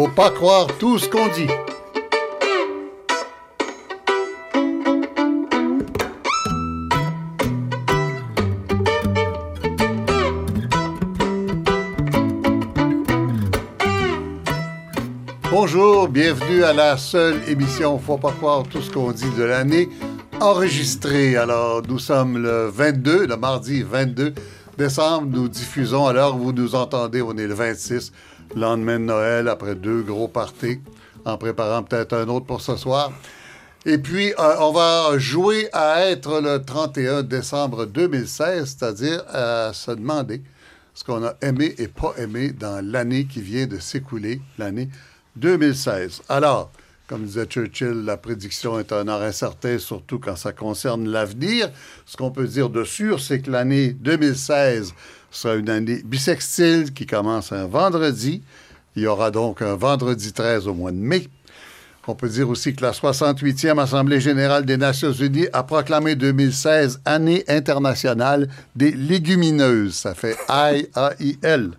Faut pas croire tout ce qu'on dit. Bonjour, bienvenue à la seule émission Faut pas croire tout ce qu'on dit de l'année enregistrée. Alors, nous sommes le 22, le mardi 22 décembre. Nous diffusons, alors vous nous entendez, on est le 26, lendemain de Noël, après deux gros parties, en préparant peut-être un autre pour ce soir. Et puis, euh, on va jouer à être le 31 décembre 2016, c'est-à-dire à se demander ce qu'on a aimé et pas aimé dans l'année qui vient de s'écouler, l'année 2016. Alors, comme disait Churchill, la prédiction est un art incertain, surtout quand ça concerne l'avenir. Ce qu'on peut dire de sûr, c'est que l'année 2016 sera une année bisextile qui commence un vendredi. Il y aura donc un vendredi 13 au mois de mai. On peut dire aussi que la 68e Assemblée générale des Nations unies a proclamé 2016 année internationale des légumineuses. Ça fait I-A-I-L.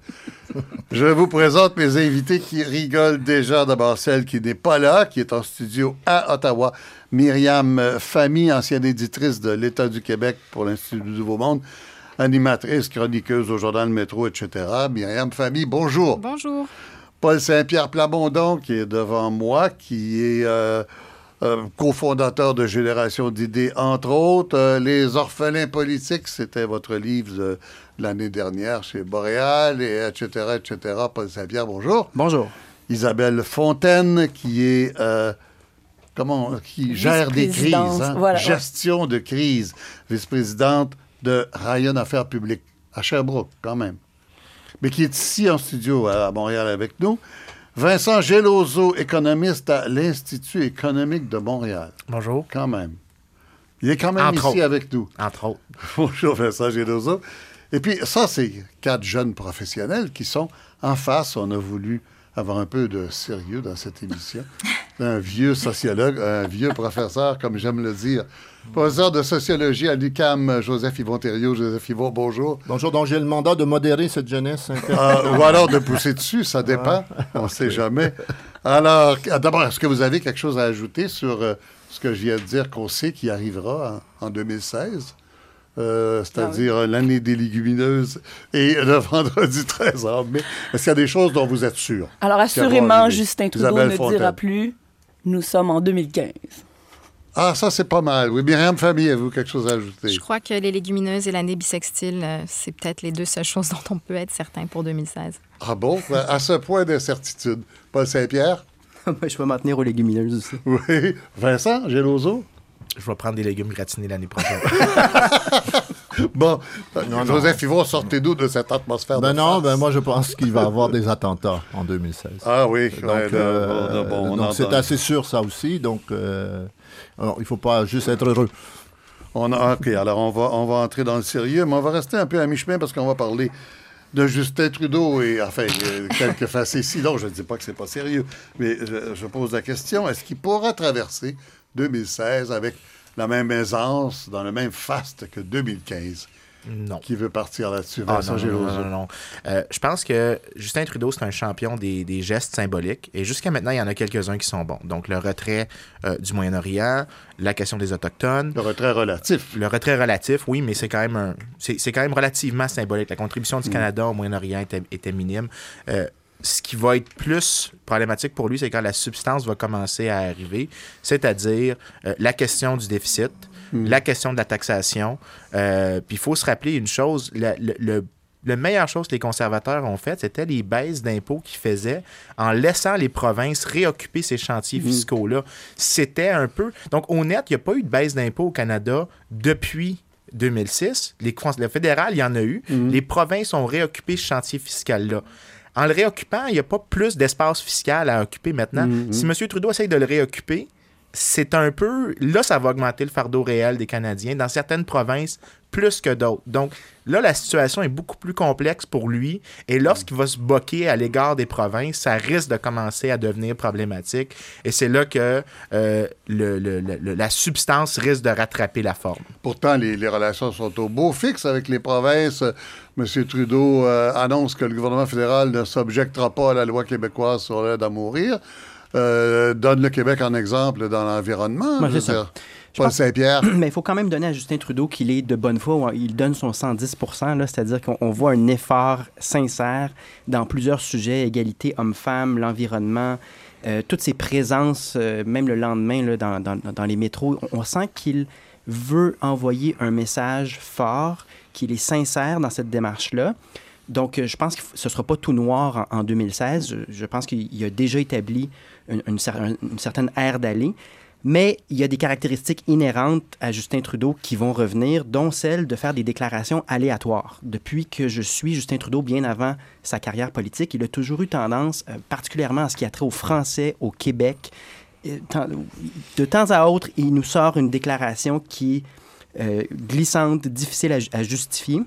Je vous présente mes invités qui rigolent déjà. D'abord, celle qui n'est pas là, qui est en studio à Ottawa. Myriam Famille, ancienne éditrice de l'État du Québec pour l'Institut du Nouveau Monde, animatrice, chroniqueuse au journal Métro, etc. Myriam Famille, bonjour. Bonjour. Paul Saint-Pierre Plamondon, qui est devant moi, qui est euh, euh, cofondateur de Génération d'idées, entre autres. Euh, les orphelins politiques, c'était votre livre de l'année dernière chez Boréal, et etc., etc. Paul Saint-Pierre, bonjour. Bonjour. Isabelle Fontaine, qui est... comment, qui gère des crises, hein? gestion de crise, vice-présidente de Ryan Affaires publiques, à Sherbrooke, quand même mais qui est ici en studio à Montréal avec nous. Vincent Geloso, économiste à l'Institut économique de Montréal. Bonjour. Quand même. Il est quand même ici avec nous. Entre autres. Bonjour, Vincent Geloso. Et puis, ça, c'est quatre jeunes professionnels qui sont en face. On a voulu avoir un peu de sérieux dans cette émission. Un vieux sociologue, un vieux professeur, comme j'aime le dire. Professeur de sociologie à l'UCAM, Joseph Yvon Thériault. Joseph Yvon, bonjour. Bonjour, donc j'ai le mandat de modérer cette jeunesse. Ah, ou alors de pousser dessus, ça dépend. Ah. On ne sait jamais. Alors, d'abord, est-ce que vous avez quelque chose à ajouter sur euh, ce que je viens de dire qu'on sait qui arrivera en 2016? Euh, c'est-à-dire ah l'année des légumineuses et le vendredi 13 mai. Est-ce qu'il y a des choses dont vous êtes sûr? Alors, assurément, Justin Trudeau ne dira plus « Nous sommes en 2015 ». Ah, ça, c'est pas mal. Oui, Myriam Famille, avez-vous quelque chose à ajouter? Je crois que les légumineuses et l'année bisextile, euh, c'est peut-être les deux seules choses dont on peut être certain pour 2016. Ah bon? à ce point d'incertitude. Paul Saint-Pierre? je vais m'en tenir aux légumineuses aussi. Oui. Vincent, Géloso? Je vais prendre des légumes gratinés l'année prochaine. bon, Joseph Yvon, sortez-nous de cette atmosphère. Ben non, ben moi je pense qu'il va y avoir des attentats en 2016. Ah oui, donc euh, c'est assez sûr ça aussi. Donc euh, il ne faut pas juste être heureux. On a, OK, alors on va, on va entrer dans le sérieux, mais on va rester un peu à mi-chemin parce qu'on va parler de Justin Trudeau et, enfin, quelques facéties. Non, je ne dis pas que c'est pas sérieux, mais je, je pose la question, est-ce qu'il pourra traverser 2016 avec la même aisance, dans le même faste que 2015. Non. Qui veut partir là-dessus? Ah, non, non, non, euh, je pense que Justin Trudeau, c'est un champion des, des, gestes symboliques. Et jusqu'à maintenant, il y en a quelques-uns qui sont bons. Donc, le retrait euh, du Moyen-Orient, la question des Autochtones. Le retrait relatif. Le retrait relatif, oui, mais c'est quand même un, c'est, quand même relativement symbolique. La contribution du mm. Canada au Moyen-Orient était, était minime. Euh, ce qui va être plus problématique pour lui, c'est quand la substance va commencer à arriver, c'est-à-dire euh, la question du déficit, hmm. la question de la taxation. Euh, puis il faut se rappeler une chose, le, le, la meilleure chose que les conservateurs ont faite, c'était les baisses d'impôts qu'ils faisaient en laissant les provinces réoccuper ces chantiers hmm. fiscaux-là. C'était un peu... Donc, au net, il n'y a pas eu de baisse d'impôts au Canada depuis 2006. Les, le fédéral, il y en a eu. Hmm. Les provinces ont réoccupé ce chantier fiscal-là. En le réoccupant, il n'y a pas plus d'espace fiscal à occuper maintenant. Mm-hmm. Si M. Trudeau essaye de le réoccuper, c'est un peu. Là, ça va augmenter le fardeau réel des Canadiens. Dans certaines provinces, plus que d'autres. Donc là, la situation est beaucoup plus complexe pour lui. Et lorsqu'il va se boquer à l'égard des provinces, ça risque de commencer à devenir problématique. Et c'est là que euh, la substance risque de rattraper la forme. Pourtant, les, relations sont au beau fixe avec les provinces. M. Trudeau euh, annonce que le gouvernement fédéral ne s'objectera pas à la loi québécoise sur l'aide à mourir. Euh, donne le Québec en exemple dans l'environnement. Paul Saint-Pierre. Mais il faut quand même donner à Justin Trudeau qu'il est de bonne foi. Il donne son 110 c'est-à-dire qu'on voit un effort sincère dans plusieurs sujets, égalité homme-femme, l'environnement, euh, toutes ses présences, euh, même le lendemain là, dans, dans, dans, les métros. On sent qu'il veut envoyer un message fort, qu'il est sincère dans cette démarche-là. Donc, je pense que ce ne sera pas tout noir en, 2016. Je, pense qu'il a déjà établi une, certaine ère d'aller. Mais il y a des caractéristiques inhérentes à Justin Trudeau qui vont revenir, dont celle de faire des déclarations aléatoires. Depuis que je suis Justin Trudeau, bien avant sa carrière politique, il a toujours eu tendance, euh, particulièrement en ce qui a trait aux Français, au Québec, de temps à autre, il nous sort une déclaration qui est euh, glissante, difficile à justifier.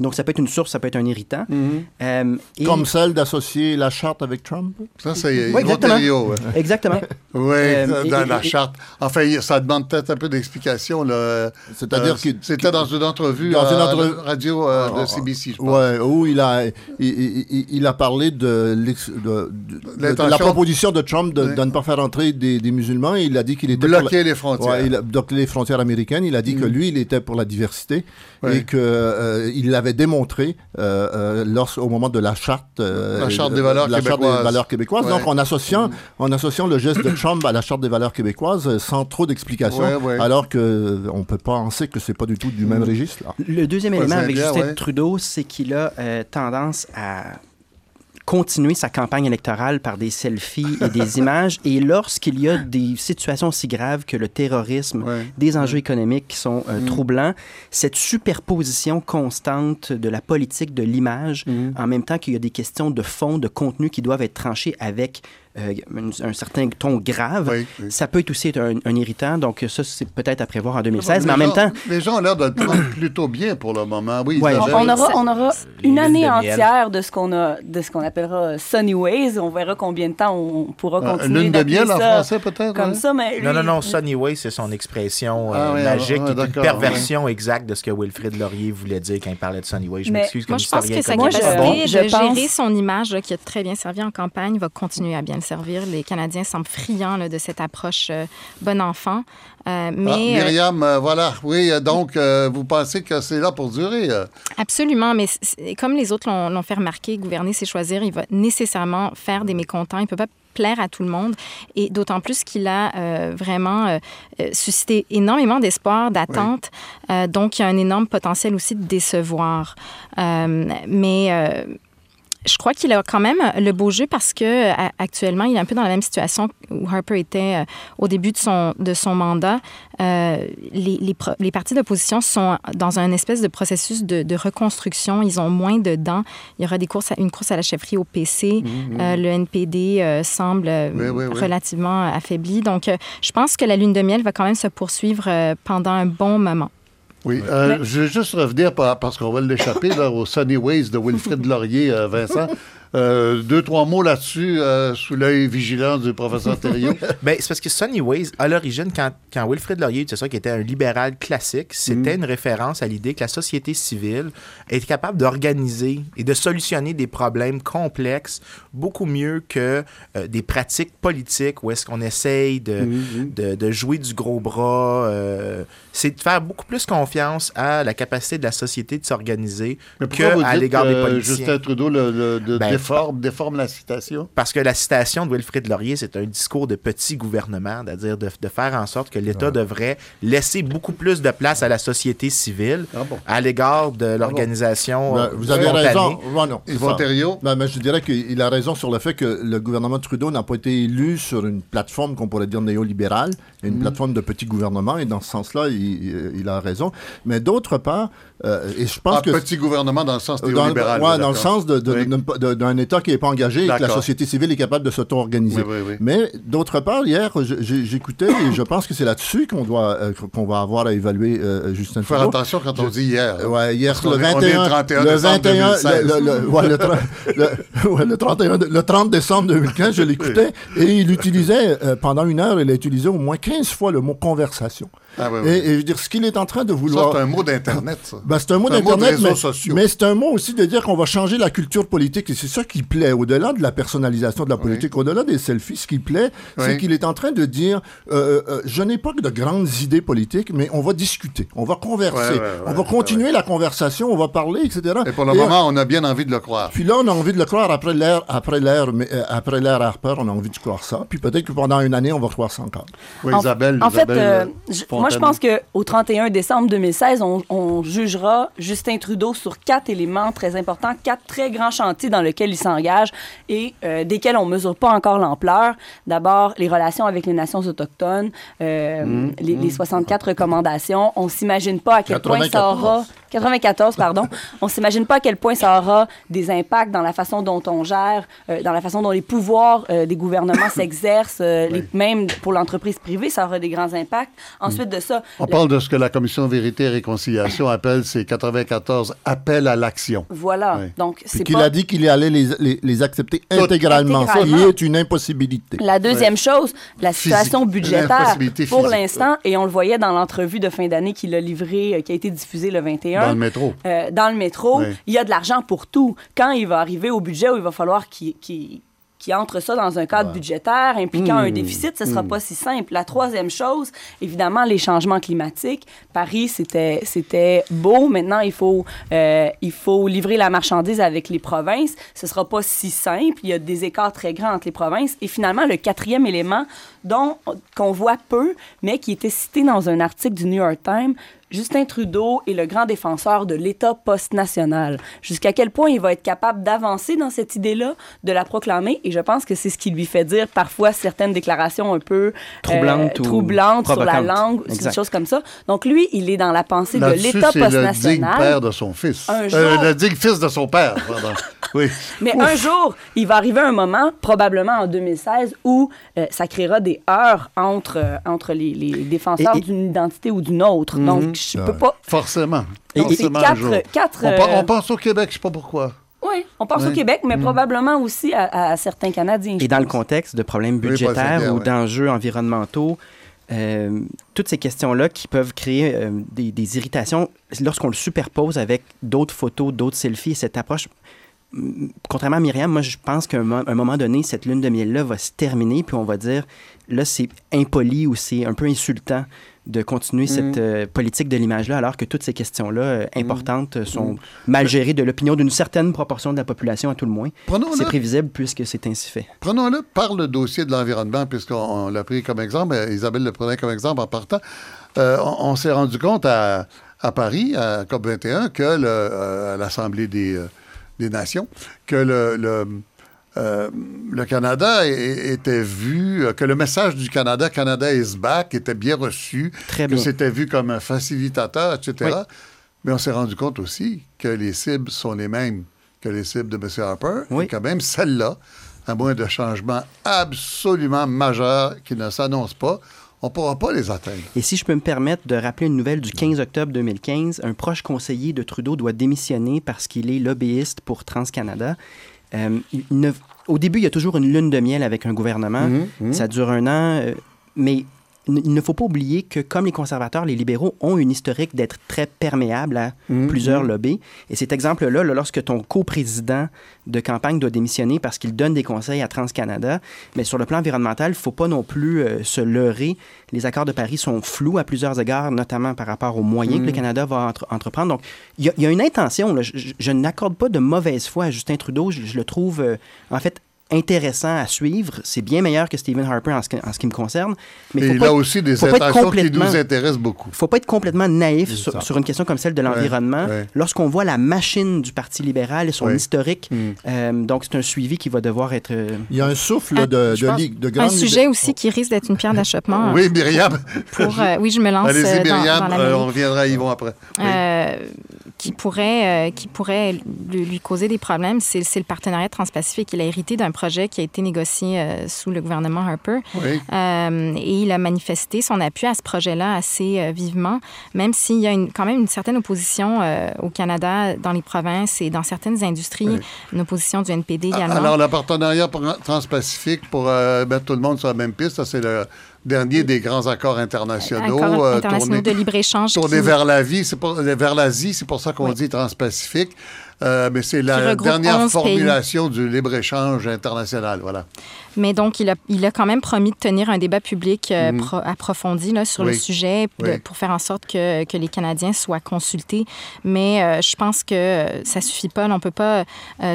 Donc, ça peut être une source, ça peut être un irritant. Mhm. Euh, Comme celle d'associer la charte avec Trump? Ça, c'est oui, exactement. exactement. oui, euh, dans la charte. Enfin, ça demande peut-être un peu d'explication. C'est-à-dire euh, que... C'était dans une entrevue dans une entre... radio de CBC, je pense. Oui, où il a, il, il, a parlé de, de, de la proposition de Trump de, ne pas faire entrer des, des, musulmans. Il a dit qu'il était... Bloquer les frontières. il bloquer les frontières américaines. Il a dit que mhm. lui, il était pour la diversité et qu'il avait démontré euh, euh au moment de la charte, euh, la charte des valeurs québécoises. Donc, en associant, en associant le geste de Trump à la charte des valeurs québécoises sans trop d'explications, alors qu'on peut penser que c'est pas du tout du même registre. Le deuxième élément avec Justin Trudeau, c'est qu'il a tendance à continuer sa campagne électorale par des selfies et des images. Et lorsqu'il y a des situations aussi graves que le terrorisme, des enjeux économiques qui sont euh, mm. troublants, cette superposition constante de la politique de l'image, mm. en même temps qu'il y a des questions de fond, de contenu qui doivent être tranchées avec euh, un, certain ton grave, ça peut être aussi être un, irritant. Donc, ça, c'est peut-être à prévoir en 2016. mais en même temps. Les gens ont l'air de le prendre plutôt bien pour le moment. Oui, on, aura, on aura une année entière de ce qu'on a, de ce qu'on appellera Sunny Ways. On verra combien de temps on pourra euh, continuer. Lune de miel en français, peut-être. Comme ça, mais. Non, non, non. Sunny Ways, c'est son expression euh, ah magique, une perversion exacte de ce que Wilfrid Laurier voulait dire quand il parlait de Sunny Ways. Je m'excuse comme Moi, je pense que sa capacité de gérer son image, qui a très bien servi en campagne, va continuer à bien servir. Les Canadiens semblent friands de cette approche euh, bon enfant. Euh, mais, ah, euh, Myriam, voilà. Oui, donc, vous pensez que c'est là pour durer? Absolument, mais comme les autres l'ont fait remarquer, gouverner, c'est choisir. Il va nécessairement faire des mécontents. Il ne peut pas plaire à tout le monde. Et d'autant plus qu'il a vraiment suscité énormément d'espoir, d'attente. donc, il y a un énorme potentiel aussi de décevoir. mais je crois qu'il a quand même le beau jeu parce que actuellement, il est un peu dans la même situation où Harper était euh, au début de son, de son mandat. Euh, les, les, les, partis d'opposition sont dans un espèce de processus de, de, reconstruction. Ils ont moins de dents. Il y aura des courses une course à la chefferie au PC. Mmh, mmh. Euh, le NPD semble relativement affaibli. Donc, je pense que la lune de miel va quand même se poursuivre pendant un bon moment. Oui, euh, je vais juste revenir parce qu'on va l'échapper au Sunny Ways de Wilfrid Laurier, euh, Vincent. Euh, deux, trois mots là-dessus, euh, sous l'œil vigilant du professeur Thériault. ben, c'est parce que Sonny Ways, à l'origine, quand, quand Wilfrid Laurier c'est ça, qui était un libéral classique, c'était mm. une référence à l'idée que la société civile est capable d'organiser et de solutionner des problèmes complexes beaucoup mieux que euh, des pratiques politiques où est-ce qu'on essaye de, mm, mm. de, jouer du gros bras. C'est de faire beaucoup plus confiance à la capacité de la société de s'organiser qu'à l'égard des politiciens. Justin Trudeau le, ben, déforme, la citation? Parce que la citation de Wilfrid Laurier, c'est un discours de petit gouvernement, c'est-à-dire de, faire en sorte que l'État devrait laisser beaucoup plus de place à la société civile ah à l'égard de ah l'organisation. Ben, vous avez raison. Yvon ben, mais je dirais qu'il a raison sur le fait que le gouvernement Trudeau n'a pas été élu sur une plateforme qu'on pourrait dire néolibérale, une mm. plateforme de petit gouvernement. Et dans ce sens-là, il, il, a raison. Mais d'autre part, euh, et je pense un que petit gouvernement dans le sens théolibéral. Oui, dans le sens d'un État qui n'est pas engagé et que la société civile est capable de s'auto-organiser. Mais d'autre part, hier, j'écoutais et je pense que c'est là-dessus qu'on doit euh, qu'on va avoir à évaluer euh, Justin Trudeau. Faire attention quand on dit hier. Oui, hier, le 21, le 21, le, 31, le 30 décembre 2015, je l'écoutais et il utilisait, pendant une heure, il a utilisé au moins 15 fois le mot conversation. Ah, et, je veux dire, ce qu'il est en train de vouloir. c'est un mot d'Internet, ça. Ben, c'est un mot d'Internet, mais, mais c'est un mot aussi de dire qu'on va changer la culture politique. Et c'est ça qui plaît. Au-delà de la personnalisation de la politique, au-delà des selfies, ce qui plaît, c'est qu'il est en train de dire euh, euh, je n'ai pas de grandes idées politiques, mais on va discuter, on va converser, on va continuer la conversation, on va parler, etc. Et pour le moment, on a bien envie de le croire. Puis là, on a envie de le croire après l'ère, après l'ère, euh, après l'ère Harper, on a envie de croire ça. Puis peut-être que pendant une année, on va croire ça encore. Oui, Isabelle. En fait, moi, je pense que au 31 décembre 2016, on, jugera Justin Trudeau sur quatre éléments très importants, quatre très grands chantiers dans lesquels il s'engage et euh, desquels on ne mesure pas encore l'ampleur. D'abord, les relations avec les nations autochtones, euh, mmh. les, 64 mmh. recommandations. On ne s'imagine pas à quel point ça aura... 94, pardon. on s'imagine pas à quel point ça aura des impacts dans la façon dont on gère, euh, dans la façon dont les pouvoirs des gouvernements s'exercent, même pour l'entreprise privée, ça aura des grands impacts. Ensuite de ça... On parle de ce que la Commission Vérité et Réconciliation appelle ces 94 appels à l'action. Voilà. Donc, c'est qu'il a dit qu'il allait les, les, accepter intégralement, Ce qui est une impossibilité. La deuxième chose, la situation budgétaire pour l'instant, et on le voyait dans l'entrevue de fin d'année qu'il a livrée, euh, qui a été diffusée le 21. Dans le métro. Euh, dans le métro, il y a de l'argent pour tout. Quand il va arriver au budget où il va falloir qu'il qui entre ça dans un cadre budgétaire impliquant un mmh. déficit, ce ne sera mmh. pas si simple. La troisième chose, évidemment, les changements climatiques. Paris, c'était, c'était beau. Maintenant, il faut, euh, il faut livrer la marchandise avec les provinces. Ce ne sera pas si simple. Il y a des écarts très grands entre les provinces. Et finalement, le quatrième élément dont qu'on voit peu, mais qui était cité dans un article du New York Times, Justin Trudeau est le grand défenseur de l'État post-national. Jusqu'à quel point il va être capable d'avancer dans cette idée-là, de la proclamer, et je pense que c'est ce qui lui fait dire parfois certaines déclarations un peu troublantes, euh, troublantes sur la langue, des choses comme ça. Donc lui, il est dans la pensée de l'État post-national. le digne père de son fils. Un euh, jour... le digne fils de son père, pardon. oui. Mais un jour, il va arriver un moment, probablement en 2016, où euh, ça créera des heurts entre, entre les, les défenseurs d'une identité ou d'une autre. Mhm. Donc, je peux pas. Forcément. Et, quatre, on, on, pense au Québec, je sais pas pourquoi. Oui, on pense au Québec, mais mm. probablement aussi à, certains Canadiens. Et dans le contexte de problèmes budgétaires ou d'enjeux environnementaux, euh, toutes ces questions-là qui peuvent créer euh, des, des, irritations lorsqu'on le superpose avec d'autres photos, d'autres selfies, cette approche. Contrairement à Myriam, moi, je pense qu'à un, moment donné, cette lune de miel-là va se terminer, puis on va dire, là, c'est impoli ou c'est un peu insultant de continuer cette mm. euh, politique de l'image-là, alors que toutes ces questions-là euh, mm. importantes euh, sont mm. mal gérées de l'opinion d'une certaine proportion de la population, à tout le moins. C'est prévisible puisque c'est ainsi fait. Prenons-le par le dossier de l'environnement, puisqu'on l'a pris comme exemple, Isabelle le prenait comme exemple en partant. on, s'est rendu compte à, Paris, à COP21, que l'Assemblée des, des, Nations, que le euh, le Canada était vu, euh, que le message du Canada, Canada is back, était bien reçu, que c'était vu comme un facilitateur, etc. Mais on s'est rendu compte aussi que les cibles sont les mêmes que les cibles de M. Harper, et quand même celle-là, à moins de changements absolument majeurs qui ne s'annoncent pas, on ne pourra pas les atteindre. Et si je peux me permettre de rappeler une nouvelle du 15 octobre 2015, un proche conseiller de Trudeau doit démissionner parce qu'il est lobbyiste pour TransCanada. Euh, au début, il y a toujours une lune de miel avec un gouvernement. Mhm, mhm. Ça dure un an, euh, mais il ne faut pas oublier que, comme les conservateurs, les libéraux ont une historique d'être très perméables à mhm, plusieurs lobbies. Et cet exemple-là, lorsque ton coprésident de campagne doit démissionner parce qu'il donne des conseils à TransCanada, mais sur le plan environnemental, il ne faut pas non plus euh, se leurrer. Les accords de Paris sont flous à plusieurs égards, notamment par rapport aux moyens que le Canada va entreprendre. Donc, il y, a une intention. Je, n'accorde pas de mauvaise foi à Justin Trudeau. Je, le trouve, euh, en fait, intéressant à suivre. C'est bien meilleur que Stephen Harper en ce, en ce qui me concerne. Mais il a aussi des intentions qui nous intéressent beaucoup. Il ne faut pas être complètement naïf sur, une question comme celle de l'environnement. Lorsqu'on voit la machine du Parti libéral et son historique, hmm. euh, donc c'est un suivi qui va devoir être... Euh, il y a un souffle de, de, de, grande... Un sujet aussi qui risque d'être une pierre d'achoppement. oui, Myriam. Pour, euh, oui, je me lance Allez-y, Myriam, on reviendra à Yvon après. Qui pourrait, qui pourrait lui, causer des problèmes, c'est le partenariat transpacifique. Il a hérité d'un projet qui a été négocié sous le gouvernement Harper. et il a manifesté son appui à ce projet-là assez vivement, même s'il y a une, quand même une certaine opposition au Canada, dans les provinces et dans certaines industries, une opposition du NPD également. Alors, le partenariat transpacifique pour euh, mettre tout le monde sur la même piste, ça, c'est le dernier des grands accords internationaux. Accords euh, internationaux de libre-échange. Tournés vers la vie, c'est pour, vers l'Asie, c'est pour ça qu'on dit transpacifique. Euh, mais c'est la dernière formulation du libre-échange international, voilà. Mais donc, il a, il a quand même promis de tenir un débat public euh, mhm. approfondi là, sur le sujet pour faire en sorte que, que, les Canadiens soient consultés. Mais euh, je pense que ça suffit pas. On ne peut pas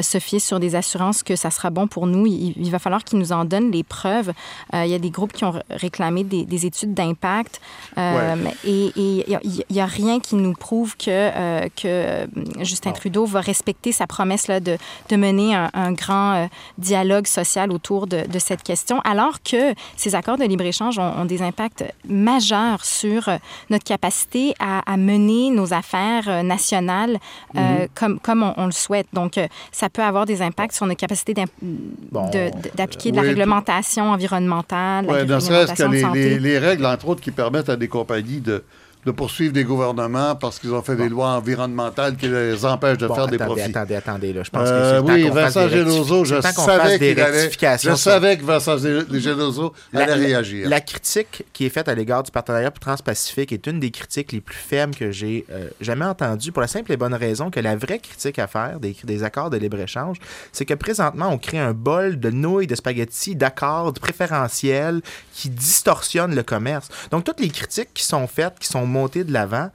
se fier sur des assurances que ça sera bon pour nous. Il, va falloir qu'ils nous en donnent les preuves. il y a des groupes qui ont réclamé des, des études d'impact. Et il n'y a, rien qui nous prouve que, que Justin Trudeau va respecter sa promesse là, de, de mener un, grand euh, dialogue social autour de, de, cette question, alors que ces accords de libre-échange ont, des impacts majeurs sur euh, notre capacité à, à mener nos affaires euh, nationales mm-hmm. comme, comme on, le souhaite. Donc, ça peut avoir des impacts sur notre capacité d'appliquer de, la réglementation environnementale. Oui, dans ce cas, les, les, les règles, entre autres, qui permettent à des compagnies de de poursuivre des gouvernements parce qu'ils ont fait des lois environnementales qui les empêchent de faire des profits. Attendez, attendez, là. Je pense euh, que Oui, Vincent Geloso, je savais qu'il allait... Je savais que Vincent Geloso allait réagir. La critique qui est faite à l'égard du partenariat transpacifique est une des critiques les plus fermes que j'ai euh, jamais entendues pour la simple et bonne raison que la vraie critique à faire des, des accords de libre-échange, c'est que présentement, on crée un bol de nouilles, de spaghettis, d'accords préférentiels qui distorsionnent le commerce. Donc, toutes les critiques qui sont faites, qui sont monter de l'avant,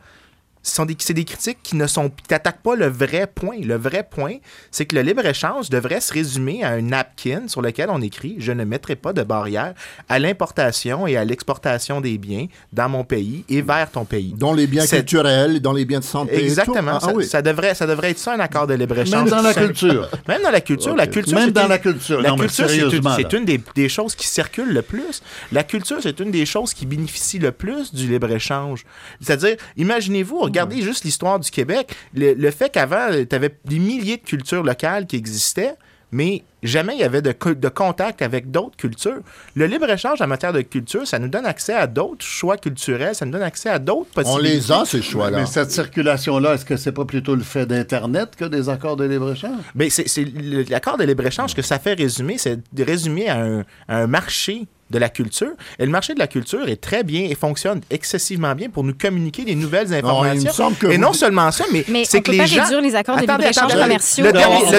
c'est des, des, critiques qui ne sont t'attaquent pas le vrai point. Le vrai point, c'est que le libre-échange devrait se résumer à un napkin sur lequel on écrit Je ne mettrai pas de barrière à l'importation et à l'exportation des biens dans mon pays et vers ton pays. Dans les biens culturels, dans les biens de santé. Exactement. Ah, ça, devrait, ça devrait être ça, un accord de libre-échange. Même dans la culture. Même dans la culture. La culture Même dans la culture. La culture, c'est une, des, des, choses qui circulent le plus. La culture, c'est une des choses qui bénéficie le plus du libre-échange. C'est-à-dire, imaginez-vous, regardez juste l'histoire du Québec. Le, fait qu'avant, tu avais des milliers de cultures locales qui existaient, mais jamais il y avait de, de contact avec d'autres cultures. Le libre-échange en matière de culture, ça nous donne accès à d'autres choix culturels, ça nous donne accès à d'autres possibilités. On les a, ces choix-là. Mais cette circulation-là, est-ce que c'est pas plutôt le fait d'Internet que des accords de libre-échange? Mais c'est l'accord de libre-échange que ça fait résumer, c'est résumer à un, à un marché de la culture. Et le marché de la culture est très bien et fonctionne excessivement bien pour nous communiquer des nouvelles informations. et non seulement ça, mais, c'est que les gens... réduire les accords de libre-échange commerciaux. Le, dernier,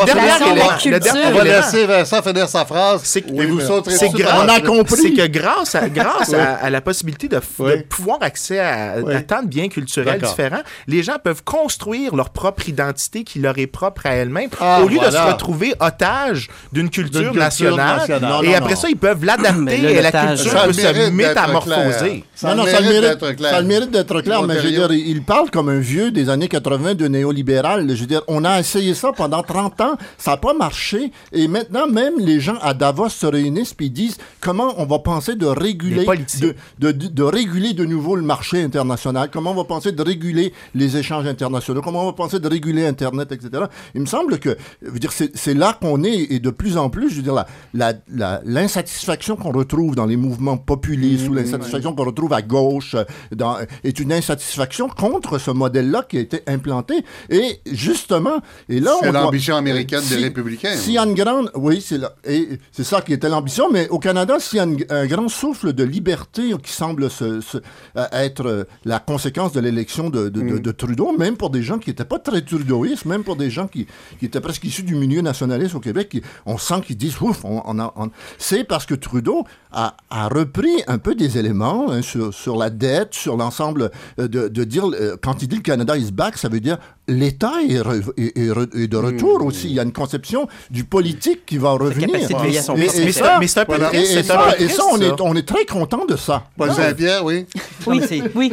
le dernier On va laisser Vincent finir sa phrase. C'est que, oui, vous c'est on a compris. C'est que grâce à, grâce à, la possibilité de, pouvoir accès à, tant de biens culturels différents, les gens peuvent construire leur propre identité qui leur est propre à elle-même ah, au lieu de se retrouver otage d'une culture, nationale. Et après ça, ils peuvent l'adapter la culture. peut se métamorphoser. Ça, non, ça, le mérite, ça le mérite d'être clair, mais je veux dire, il parle comme un vieux des années 80 de néolibéral. Je veux dire, on a essayé ça pendant 30 ans, ça n'a pas marché, et maintenant, même les gens à Davos se réunissent et disent comment on va penser de réguler, de, de, de, réguler de nouveau le marché international, comment on va penser de réguler les échanges internationaux, comment on va penser de réguler Internet, etc. Il me semble que, je veux dire, c'est là qu'on est, et de plus en plus, je veux dire, l'insatisfaction la, qu'on retrouve dans les mouvements populistes ou mmh, l'insatisfaction qu'on retrouve à gauche euh, dans, est une insatisfaction contre ce modèle-là qui a été implanté. Et justement, et là, c'est l'ambition américaine des républicains. S'il y a une grande, oui, c'est c'est ça qui était l'ambition. Mais au Canada, s'il y a un grand souffle de liberté qui semble se, euh, être euh, la conséquence de l'élection de, mmh. de, Trudeau, même pour des gens qui n'étaient pas très trudeauistes, même pour des gens qui, qui étaient presque issus du milieu nationaliste au Québec, on sent qu'ils disent ouf, on, on, c'est parce que Trudeau a, repris un peu des éléments hein, sur, sur, la dette, sur l'ensemble euh, de, de, dire, euh, quand il dit le Canada is back, ça veut dire l'État est, est, est, de retour mmh. aussi. Il y a une conception du politique qui va revenir. Mais, ça, mais c'est un peu Et, ça, et ça, on, est, on est très content de ça. Paul Saint-Pierre, oui. Oui, oui.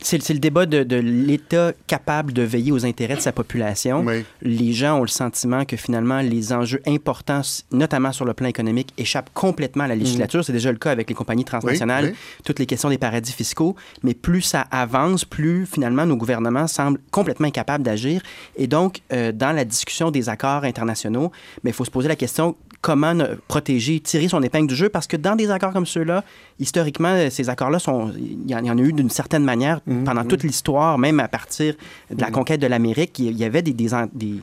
C'est le débat de, de l'État capable de veiller aux intérêts de sa population. Les gens ont le sentiment que finalement, les enjeux importants, notamment sur le plan économique, échappent complètement à la législature. Mm. C'est déjà le cas avec les compagnies transnationales, toutes les questions des paradis fiscaux. Mais plus ça avance, plus finalement nos gouvernements semblent complètement incapables d'agir. Et donc, euh, dans la discussion des accords internationaux, il faut se poser la question comment protéger, tirer son épingle du jeu, parce que dans des accords comme ceux-là, historiquement, ces accords-là, sont, il y en a eu d'une certaine manière mmh, pendant mmh. toute l'histoire, même à partir de la mmh. conquête de l'Amérique, il y avait des, des,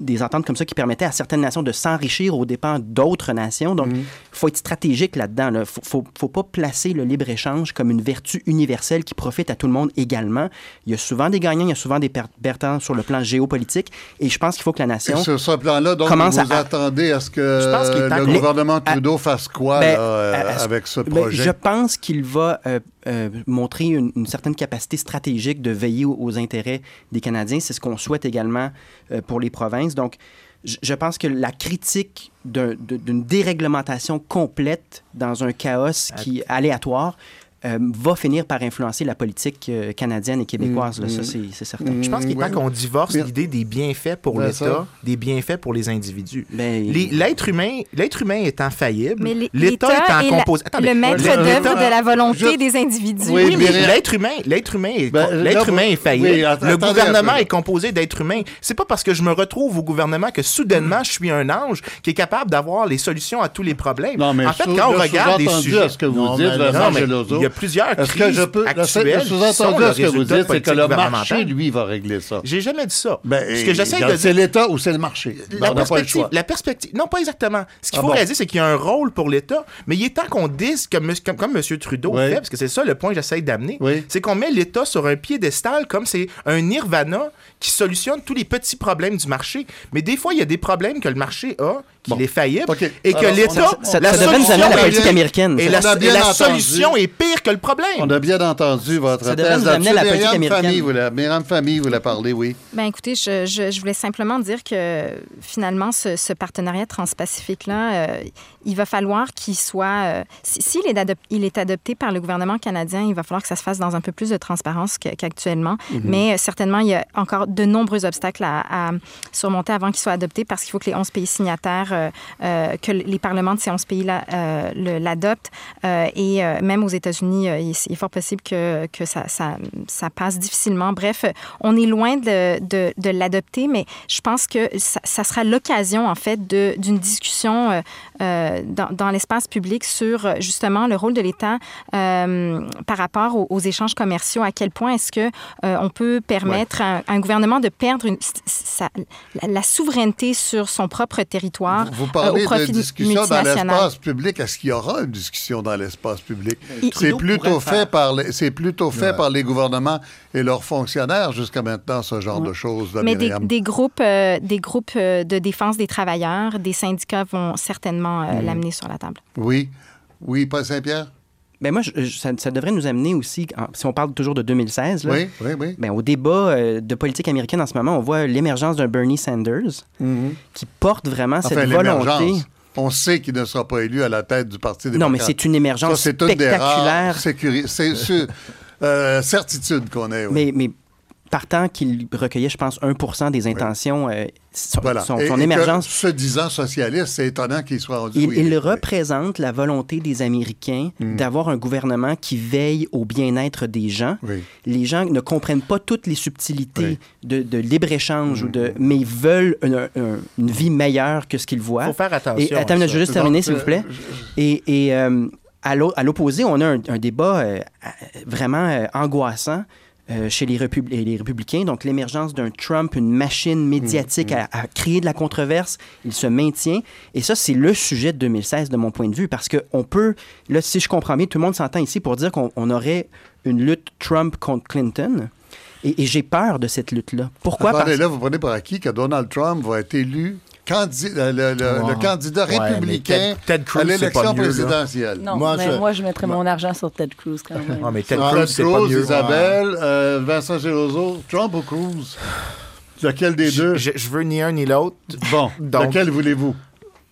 des, ententes comme ça qui permettaient à certaines nations de s'enrichir aux dépens d'autres nations. Donc, il faut être stratégique là-dedans. Il ne faut, faut, pas placer le libre-échange comme une vertu universelle qui profite à tout le monde également. Il y a souvent des gagnants, il y a souvent des perdants sur le plan géopolitique, et je pense qu'il faut que la nation... Et sur ce plan-là, donc, vous à... attendez à ce que le gouvernement Trudeau fasse quoi ben, euh, avec ce ben, projet? je pense qu'il va euh, euh, montrer une, certaine capacité stratégique de veiller aux, intérêts des Canadiens. C'est ce qu'on souhaite également pour les provinces. Donc, je pense que la critique d'une déréglementation complète dans un chaos qui aléatoire euh, va finir par influencer la politique euh, canadienne et québécoise. Là, ça, mm. c'est certain. Je pense qu'il est temps qu'on divorce l'idée des bienfaits pour ben, l'État, des bienfaits pour les individus. Ben, l'être humain, humain étant faillible, l'État étant composé... le maître d'œuvre de la volonté des individus. Oui, mais l'être humain, l'être humain, est, ben, l'être humain est faillible. le gouvernement est composé d'êtres humains. C'est pas parce que je me retrouve au gouvernement que soudainement je suis un ange qui est capable d'avoir les solutions à tous les problèmes. Non, mais en fait, quand on regarde des sujets, ce que vous dites, plusieurs Est-ce que je peux. Actuelles le sous-entendu ce que vous dites, c'est que le marché, lui, va régler ça. J'ai jamais dit ça. Ben, ce que j'essaie de C'est l'État ou c'est le marché. La perspective, la perspective. Non, pas exactement. Ce qu'il ah faut réaliser, c'est qu'il y a un rôle pour l'État, mais il est temps qu'on dise, comme, comme, M. Trudeau fait, parce que c'est ça le point que j'essaie d'amener, c'est qu'on met l'État sur un piédestal comme c'est un nirvana qui solutionne tous les petits problèmes du marché. Mais des fois, il y a des problèmes que le marché a qu'il est faillible et que l'État. Ça, la solution, la politique américaine. Et la, solution est pire que le problème. On a bien entendu votre ça thèse là la politique américaine. Famille voulait, Myriam Famille voulait parler, oui. Ben écoutez, je, je, voulais simplement dire que finalement, ce, ce partenariat transpacifique-là, euh, il va falloir qu'il soit. Euh, s'il est, il est adopté par le gouvernement canadien, il va falloir que ça se fasse dans un peu plus de transparence qu'actuellement. Mm-hmm. Mais euh, certainement, il y a encore de nombreux obstacles à, surmonter avant qu'il soit adopté parce qu'il faut que les 11 pays signataires, euh, que les parlements de ces 11 pays l'adoptent. et même aux États-Unis, il, est fort possible que, que ça, ça, ça, passe difficilement. Bref, on est loin de, de, de l'adopter, mais je pense que ça, ça sera l'occasion, en fait, d'une discussion dans, dans l'espace public sur justement le rôle de l'État euh, par rapport aux, échanges commerciaux. À quel point est-ce que euh, on peut permettre à, un gouvernement de perdre une, la, souveraineté sur son propre territoire vous, parlez au profit de discussion dans l'espace public. Est-ce qu'il y aura une discussion dans l'espace public? C'est plutôt fait par les, c'est plutôt fait par les gouvernements et leurs fonctionnaires jusqu'à maintenant ce genre de choses. Mais des, des, groupes, euh, des groupes de défense des travailleurs, des syndicats vont certainement l'amener sur la table. Oui. Oui, Paul Saint-Pierre? Ben moi, ça, devrait nous amener aussi, si on parle toujours de 2016, oui, oui, oui. Ben, au débat euh, de politique américaine en ce moment, on voit l'émergence d'un Bernie Sanders mm-hmm. qui porte vraiment cette volonté. On sait qu'il ne sera pas élu à la tête du Parti démocrate. Non, mais c'est une émergence spectaculaire. C'est euh, certitude qu'on est. Mais, mais partant qu'il recueillait, je pense, 1 des intentions, euh, son, son, émergence. se disant socialiste, c'est étonnant qu'il soit rendu. Il, il représente la volonté des Américains hmm. d'avoir un gouvernement qui veille au bien-être des gens. Les gens ne comprennent pas toutes les subtilités de, libre-échange, ou de, hmm. mais ils veulent une, vie meilleure que ce qu'ils voient. Il faut faire attention. Et, attends, je vais juste terminer, s'il vous plaît. Et, et euh, à l'opposé, on a un, débat euh, vraiment angoissant euh, chez les, les, républicains. Donc, l'émergence d'un Trump, une machine médiatique mm, mm. À, créer de la controverse, il se maintient. Et ça, c'est le sujet de 2016, de mon point de vue, parce qu'on peut, là, si je comprends bien, tout le monde s'entend ici pour dire qu'on aurait une lutte Trump contre Clinton. Et, j'ai peur de cette lutte-là. Pourquoi? Attendez, là, vous prenez par acquis que Donald Trump va être élu le, candidat républicain à l'élection présidentielle. Non, moi, mais je, moi, je mettrais mon argent sur Ted Cruz quand même. mais Ted Cruz, c'est pas mieux. Isabelle, euh, Vincent Gerozo, Trump ou Cruz? Lequel des deux? Je, je, veux ni un ni l'autre. Bon, lequel voulez-vous?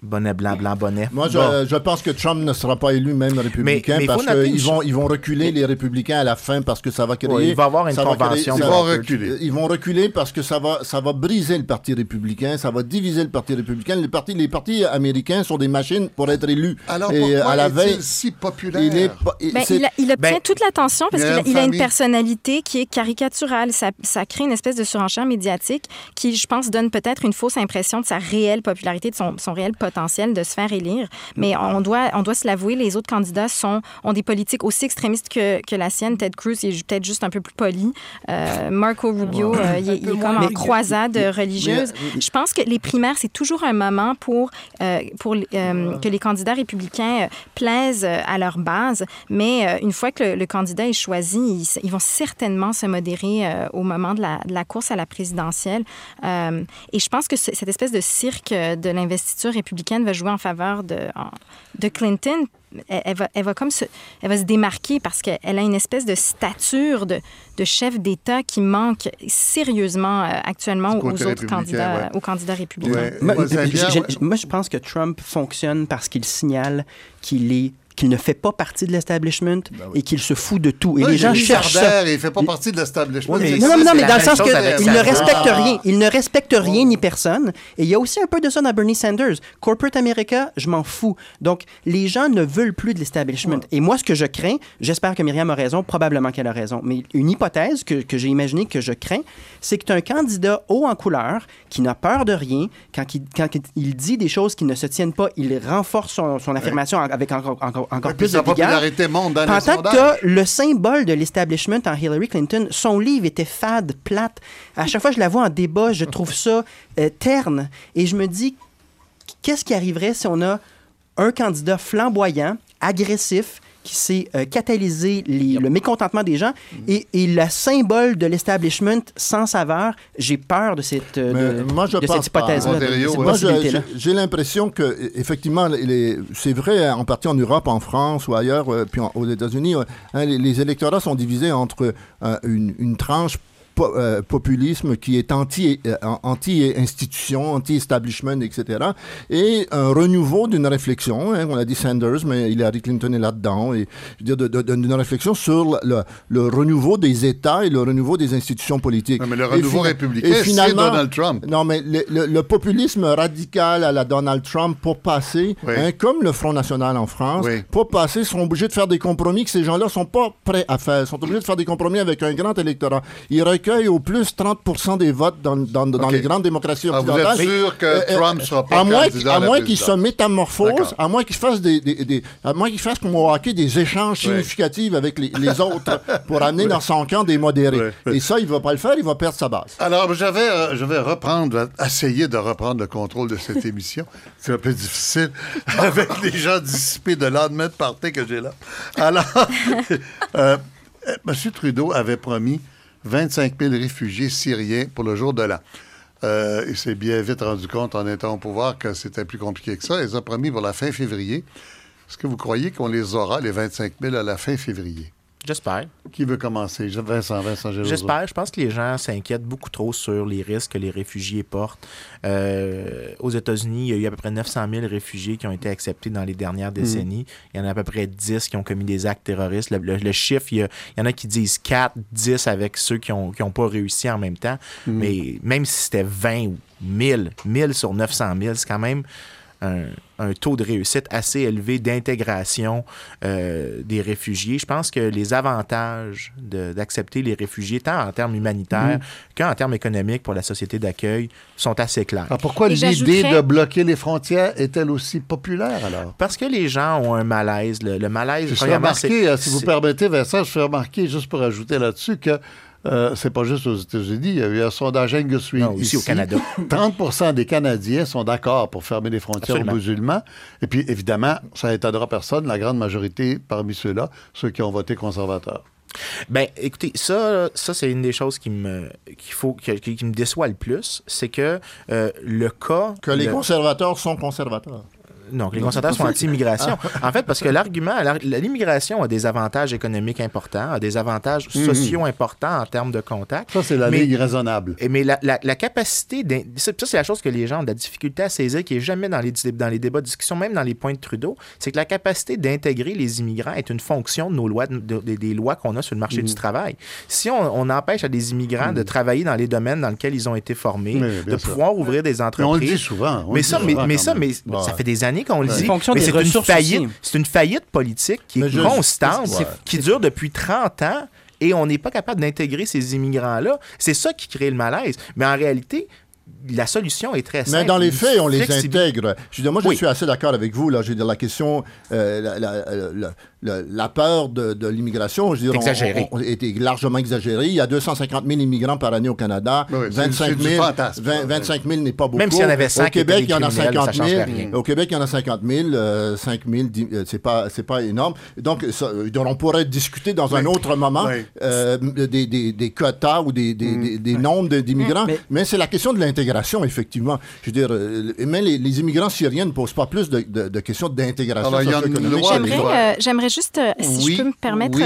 Bonnet blanc, blanc, bonnet. Moi, je, pense que Trump ne sera pas élu même républicain parce qu'ils vont, ils vont reculer les républicains à la fin parce que ça va créer. il va y avoir une convention. ils vont reculer. Ils vont reculer parce que ça va, ça va briser le parti républicain, ça va diviser le parti républicain. Les partis, les partis américains sont des machines pour être élus. Alors, et à la veille, si populaire? Il, est, ben, il, obtient ben, toute l'attention parce qu'il a, une personnalité qui est caricaturale. Ça, ça crée une espèce de surenchère médiatique qui, je pense, donne peut-être une fausse impression de sa réelle popularité, de son, son réel potentiel potentiel de se faire élire. Mais on doit, on doit se l'avouer, les autres candidats sont, ont des politiques aussi extrémistes que, que la sienne. Ted Cruz est peut-être juste un peu plus poli. Euh, Marco Rubio, euh, il, est, comme en croisade religieuse. Je pense que les primaires, c'est toujours un moment pour, euh, pour que les candidats républicains plaisent à leur base. Mais une fois que le, candidat est choisi, ils, vont certainement se modérer au moment de la, de la, course à la présidentielle. et je pense que cette espèce de cirque de l'investiture républicaine va jouer en faveur de, de Clinton, elle, va, elle, va, comme se, elle va se démarquer parce qu'elle a une espèce de stature de, de chef d'État qui manque sérieusement euh, actuellement aux autres candidats, aux candidats républicains. moi, je pense que Trump fonctionne parce qu'il signale qu'il est qu'il ne fait pas partie de l'establishment ben et qu'il se fout de tout. Et les gens cherchent ça. Il fait pas partie de l'establishment. non, non, non, mais dans le sens qu'il ne respecte rien. Il ne respecte rien ni personne. Et il y a aussi un peu de ça dans Bernie Sanders. Corporate America, je m'en fous. Donc, les gens ne veulent plus de l'establishment. Et moi, ce que je crains, j'espère que Myriam a raison, probablement qu'elle a raison, mais une hypothèse que, que j'ai imaginée que je crains, c'est que tu as un candidat haut en couleur qui n'a peur de rien. Quand il, quand il dit des choses qui ne se tiennent pas, il renforce son, son affirmation avec encore, encore encore, plus de popularité monte dans Pendant que le symbole de l'establishment en Hillary Clinton, son livre était fade, plate. À chaque fois que je la vois en débat, je trouve ça euh, terne. Et je me dis, qu'est-ce qui arriverait si on a un candidat flamboyant, agressif, qui s'est euh, catalysé le mécontentement des gens et, et le symbole de l'establishment sans saveur. J'ai peur de cette, euh, moi, je de cette hypothèse-là. Moi, j'ai l'impression que, effectivement, c'est vrai en partie en Europe, en France ou ailleurs, euh, puis aux États-Unis, hein, les, électorats sont divisés entre une, une tranche euh, populisme qui est anti, euh, anti-institution, anti-establishment, etc. Et un renouveau d'une réflexion, hein, on a dit Sanders, mais Hillary Clinton est là-dedans, et je veux dire, d'une réflexion sur le, le, renouveau des États et le renouveau des institutions politiques. Non, mais le renouveau républicain, c'est Donald Trump. Non, mais le, populisme radical à la Donald Trump, pour passer, hein, comme le Front National en France, pour passer, sont obligés de faire des compromis que ces gens-là sont pas prêts à faire. Ils sont obligés de faire des compromis avec un grand électorat. Ils recueille au plus 30 des votes dans, dans, dans les grandes démocraties occidentales. Ah, vous êtes sûr que euh, Trump ne sera pas à moins, à, moins qu'il se métamorphose, à moins qu'il fasse des, des, à moins qu'il fasse comme au hockey des échanges significatifs avec les, les autres pour amener dans son camp des modérés. Et ça, il ne va pas le faire, il va perdre sa base. Alors, je vais, euh, je vais reprendre, essayer de reprendre le contrôle de cette émission. C'est un peu difficile avec les gens dissipés de de party que j'ai là. Alors, euh, M. Trudeau avait promis 25 000 réfugiés syriens pour le jour de l'an. Euh, il s'est bien vite rendu compte en étant au pouvoir que c'était plus compliqué que ça. Il a promis pour la fin février. Est-ce que vous croyez qu'on les aura, les 25 000, à la fin février? J'espère. Qui veut commencer? Vincent, Vincent J'espère. Je pense que les gens s'inquiètent beaucoup trop sur les risques que les réfugiés portent. Euh, aux États-Unis, il y a eu à peu près 900 000 réfugiés qui ont été acceptés dans les dernières mhm. décennies. Il y en a à peu près 10 qui ont commis des actes terroristes. Le, chiffre, il y, en a qui disent 4, 10 avec ceux qui n'ont qui ont pas réussi en même temps. Mhm. Mais même si c'était 20 ou 1000, 1000 sur 900 000, c'est quand même un, taux de réussite assez élevé d'intégration euh, des réfugiés. Je pense que les avantages d'accepter les réfugiés, tant en termes humanitaires mm. qu'en termes économiques pour la société d'accueil, sont assez clairs. Alors pourquoi l'idée de bloquer les frontières est-elle aussi populaire alors? Parce que les gens ont un malaise. Le, malaise, je remarqué, euh, si vous permettez, Vincent, je fais remarquer, juste pour ajouter là-dessus, que euh, c'est pas juste aux États-Unis. Il y a eu un sondage Angus Reid aussi au Canada. 30% des Canadiens sont d'accord pour fermer les frontières aux musulmans. Et puis, évidemment, ça n'étonnera personne, la grande majorité parmi ceux-là, ceux qui ont voté conservateur. Ben, écoutez, ça, ça c'est une des choses qui me, qu'il faut, qui, qui, me déçoit le plus, c'est que euh, le cas... Que les conservateurs sont conservateurs. Non, les conservateurs sont anti-immigration. Ah. En fait, parce que l'argument, l'immigration a des avantages économiques importants, a des avantages mhm. sociaux importants en termes de contact. Ça, c'est la ligne raisonnable. Mais la, la, capacité, ça, c'est la chose que les gens ont de la difficulté à saisir, qui est jamais dans les, dans les débats de discussion, même dans les points de Trudeau, c'est que la capacité d'intégrer les immigrants est une fonction de nos lois, des lois qu'on a sur le marché du mhm. travail. Si on, empêche à des immigrants de mhm. travailler dans les domaines dans lesquels ils ont été formés, de pouvoir ouvrir des entreprises. on le dit souvent. mais, ça, mais, ça, mais ça fait des années qu'on le dit. Mais c'est une faillite. C'est une faillite politique qui est constante, qui dure depuis 30 ans et on n'est pas capable d'intégrer ces immigrants-là. C'est ça qui crée le malaise. Mais en réalité, la solution est très simple. Mais dans les faits, on les intègre. Je moi, je suis assez d'accord avec vous. Là, je veux dire, la question, euh, la, la peur de, l'immigration, je dirais, on, était largement exagérée. Il y a 250 000 immigrants par année au Canada. 25, 000, 25 000 n'est pas beaucoup. Même s'il y en avait 5 Au Québec, il y en a 50 000. Au Québec, il y en a 50 000. 5 000, c'est pas, c'est pas énorme. Donc, on pourrait discuter dans un autre moment euh, des, des, des, quotas ou des, des, des mm. nombres d'immigrants. Mais, c'est la question de l'intégration, effectivement. Je veux dire, euh, même les, immigrants syriens ne posent pas plus de, de, questions d'intégration J'aimerais juste, euh, si je peux me permettre,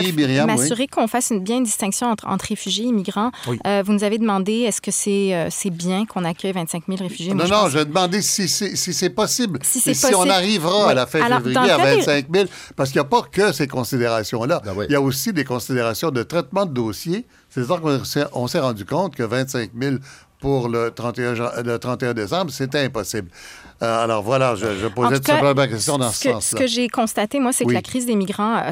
m'assurer qu'on fasse une bien distinction entre, entre réfugiés et migrants. Euh, vous nous avez demandé, est-ce que c'est euh, c'est bien qu'on accueille 25 000 réfugiés? non, non, je, demandé si c'est si possible. Si, si on arrivera à la fin février à 25 000, parce qu'il n'y a pas que ces considérations-là. Ben Il y a aussi des considérations de traitement de dossier. C'est-à-dire qu'on s'est rendu compte que 25 000 pour le 31, le 31 décembre, c'était impossible. Euh, alors voilà, je, je posais tout simplement la question dans ce, ce sens-là. Ce que j'ai constaté, moi, c'est que la crise des migrants a,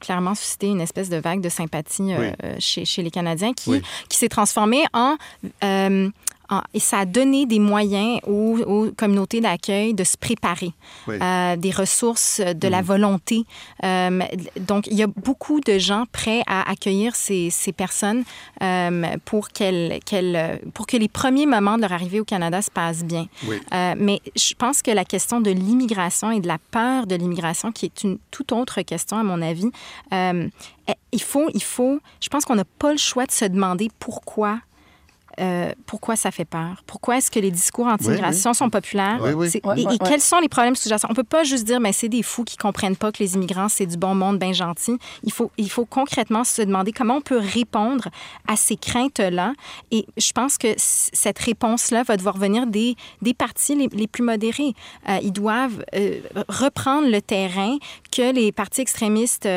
clairement suscité une espèce de vague de sympathie euh, chez, chez, les Canadiens qui, qui s'est transformée en euh, et ça a donné des moyens aux, communautés d'accueil de se préparer, euh, des ressources, de la mm. volonté. Euh, donc, il y a beaucoup de gens prêts à accueillir ces, ces personnes euh, pour, qu'elles, pour que les premiers moments de leur arrivée au Canada se passent bien. mais je pense que la question de l'immigration et de la peur de l'immigration, qui est une toute autre question, à mon avis, il faut, il faut, je pense qu'on n'a pas le choix de se demander pourquoi euh, pourquoi ça fait peur? Pourquoi est-ce que les discours anti-immigration sont populaires? et, quels sont les problèmes sous-jacents? On peut pas juste dire, mais c'est des fous qui comprennent pas que les immigrants, c'est du bon monde, bien gentil. Il faut, il faut concrètement se demander comment on peut répondre à ces craintes-là. Et je pense que cette réponse-là va devoir venir des, des partis les, les plus modérés. Euh, ils doivent euh, reprendre le terrain que les partis extrémistes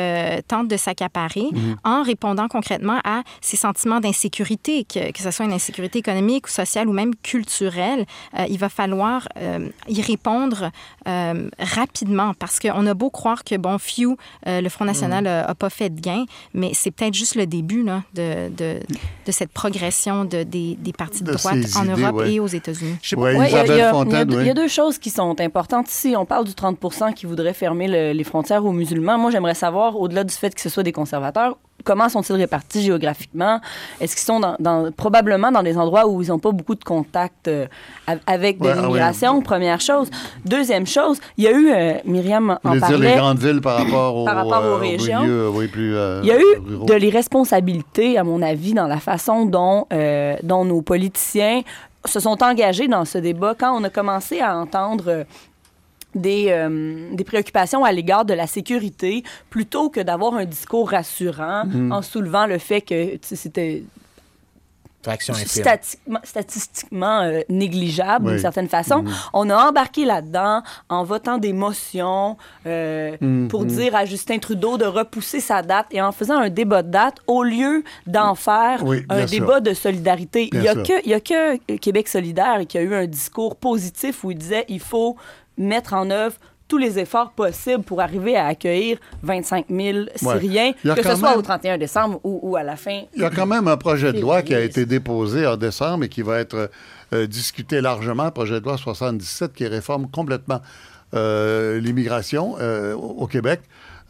tentent de s'accaparer mhm. en répondant concrètement à ces sentiments d'insécurité, que, que ce soit une insécurité sécurité économique ou sociale ou même culturelle, euh, il va falloir euh, y répondre euh, rapidement parce qu'on a beau croire que, bon, Few, le Front national n'a mm. pas fait de gain, mais c'est peut-être juste le début là, de, de, de, cette progression de, des, des partis de, droite en Europe et aux États-Unis. Ouais, il, y il, y a deux choses qui sont importantes ici. On parle du 30 qui voudrait fermer les frontières aux musulmans. Moi, j'aimerais savoir, au-delà du fait que ce soit des conservateurs, comment sont-ils répartis géographiquement? Est-ce qu'ils sont dans, probablement dans des endroits où ils n'ont pas beaucoup de contact euh, avec de ah l'immigration, première chose. Deuxième chose, il y a eu, euh, Myriam en parlait... dire les grandes villes par rapport, par rapport aux, euh, régions. il y a eu de l'irresponsabilité, à mon avis, dans la façon dont, dont nos politiciens se sont engagés dans ce débat. Quand on a commencé à entendre des, euh, des, préoccupations à l'égard de la sécurité plutôt que d'avoir un discours rassurant mm-hmm. en soulevant le fait que c'était statistiquement, statistiquement euh, négligeable d'une certaine façon. Mm-hmm. On a embarqué là-dedans en votant des motions euh, mm-hmm. pour dire à Justin Trudeau de repousser sa date et en faisant un débat de date au lieu d'en faire un débat de solidarité. il n'y a, que, a que Québec solidaire qui a eu un discours positif où il disait il faut mettre en œuvre tous les efforts possibles pour arriver à accueillir 25 000 Syriens, que ce soit au 31 décembre ou, à la fin. Il y a quand même un projet de loi qui a été déposé en décembre et qui va être euh, discuté largement, projet de loi 77, qui réforme complètement euh, l'immigration euh, au Québec.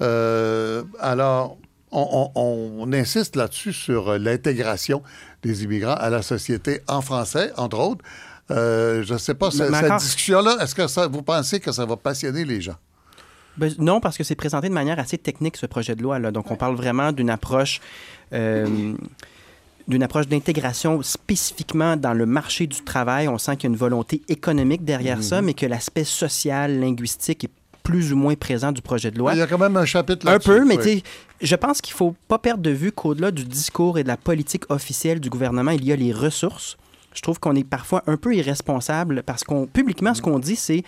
alors, on, on insiste là-dessus sur l'intégration des immigrants à la société en français, entre autres. Euh, je ne sais pas, cette discussion-là, est-ce que ça, vous pensez que ça va passionner les gens? Ben, non, parce que c'est présenté de manière assez technique, ce projet de loi. Là. Donc, on parle vraiment d'une approche... Euh, d'une approche d'intégration spécifiquement dans le marché du travail. On sent qu'il y a une volonté économique derrière ça, mhm. mais que l'aspect social, linguistique est plus ou moins présent du projet de loi. Il y a quand même un chapitre là-dessus. Un peu, mais je pense qu'il ne faut pas perdre de vue qu'au-delà du discours et de la politique officielle du gouvernement, il y a les ressources. Je trouve qu'on est parfois un peu irresponsable parce qu'on publiquement, ce qu'on dit, c'est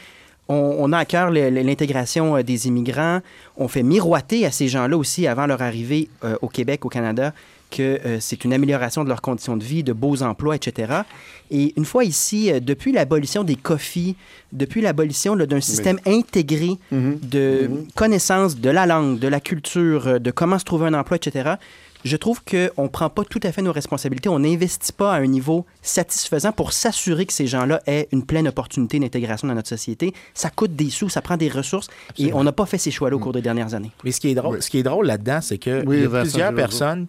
on, a à cœur l'intégration euh, des immigrants. On fait miroiter à ces gens-là aussi avant leur arrivée euh, au Québec, au Canada, que euh, c'est une amélioration de leurs conditions de vie, de beaux emplois, etc. Et une fois ici, depuis l'abolition des COFI, depuis l'abolition d'un système intégré mm-hmm. de mm-hmm. connaissance de la langue, de la culture, de comment se trouver un emploi, etc., je trouve qu'on ne prend pas tout à fait nos responsabilités. On n'investit pas à un niveau satisfaisant pour s'assurer que ces gens-là aient une pleine opportunité d'intégration dans notre société. Ça coûte des sous, ça prend des ressources et on n'a pas fait ces choix-là au cours des dernières années. Mais ce qui est drôle, ce qui est drôle là-dedans, c'est que y a plusieurs personnes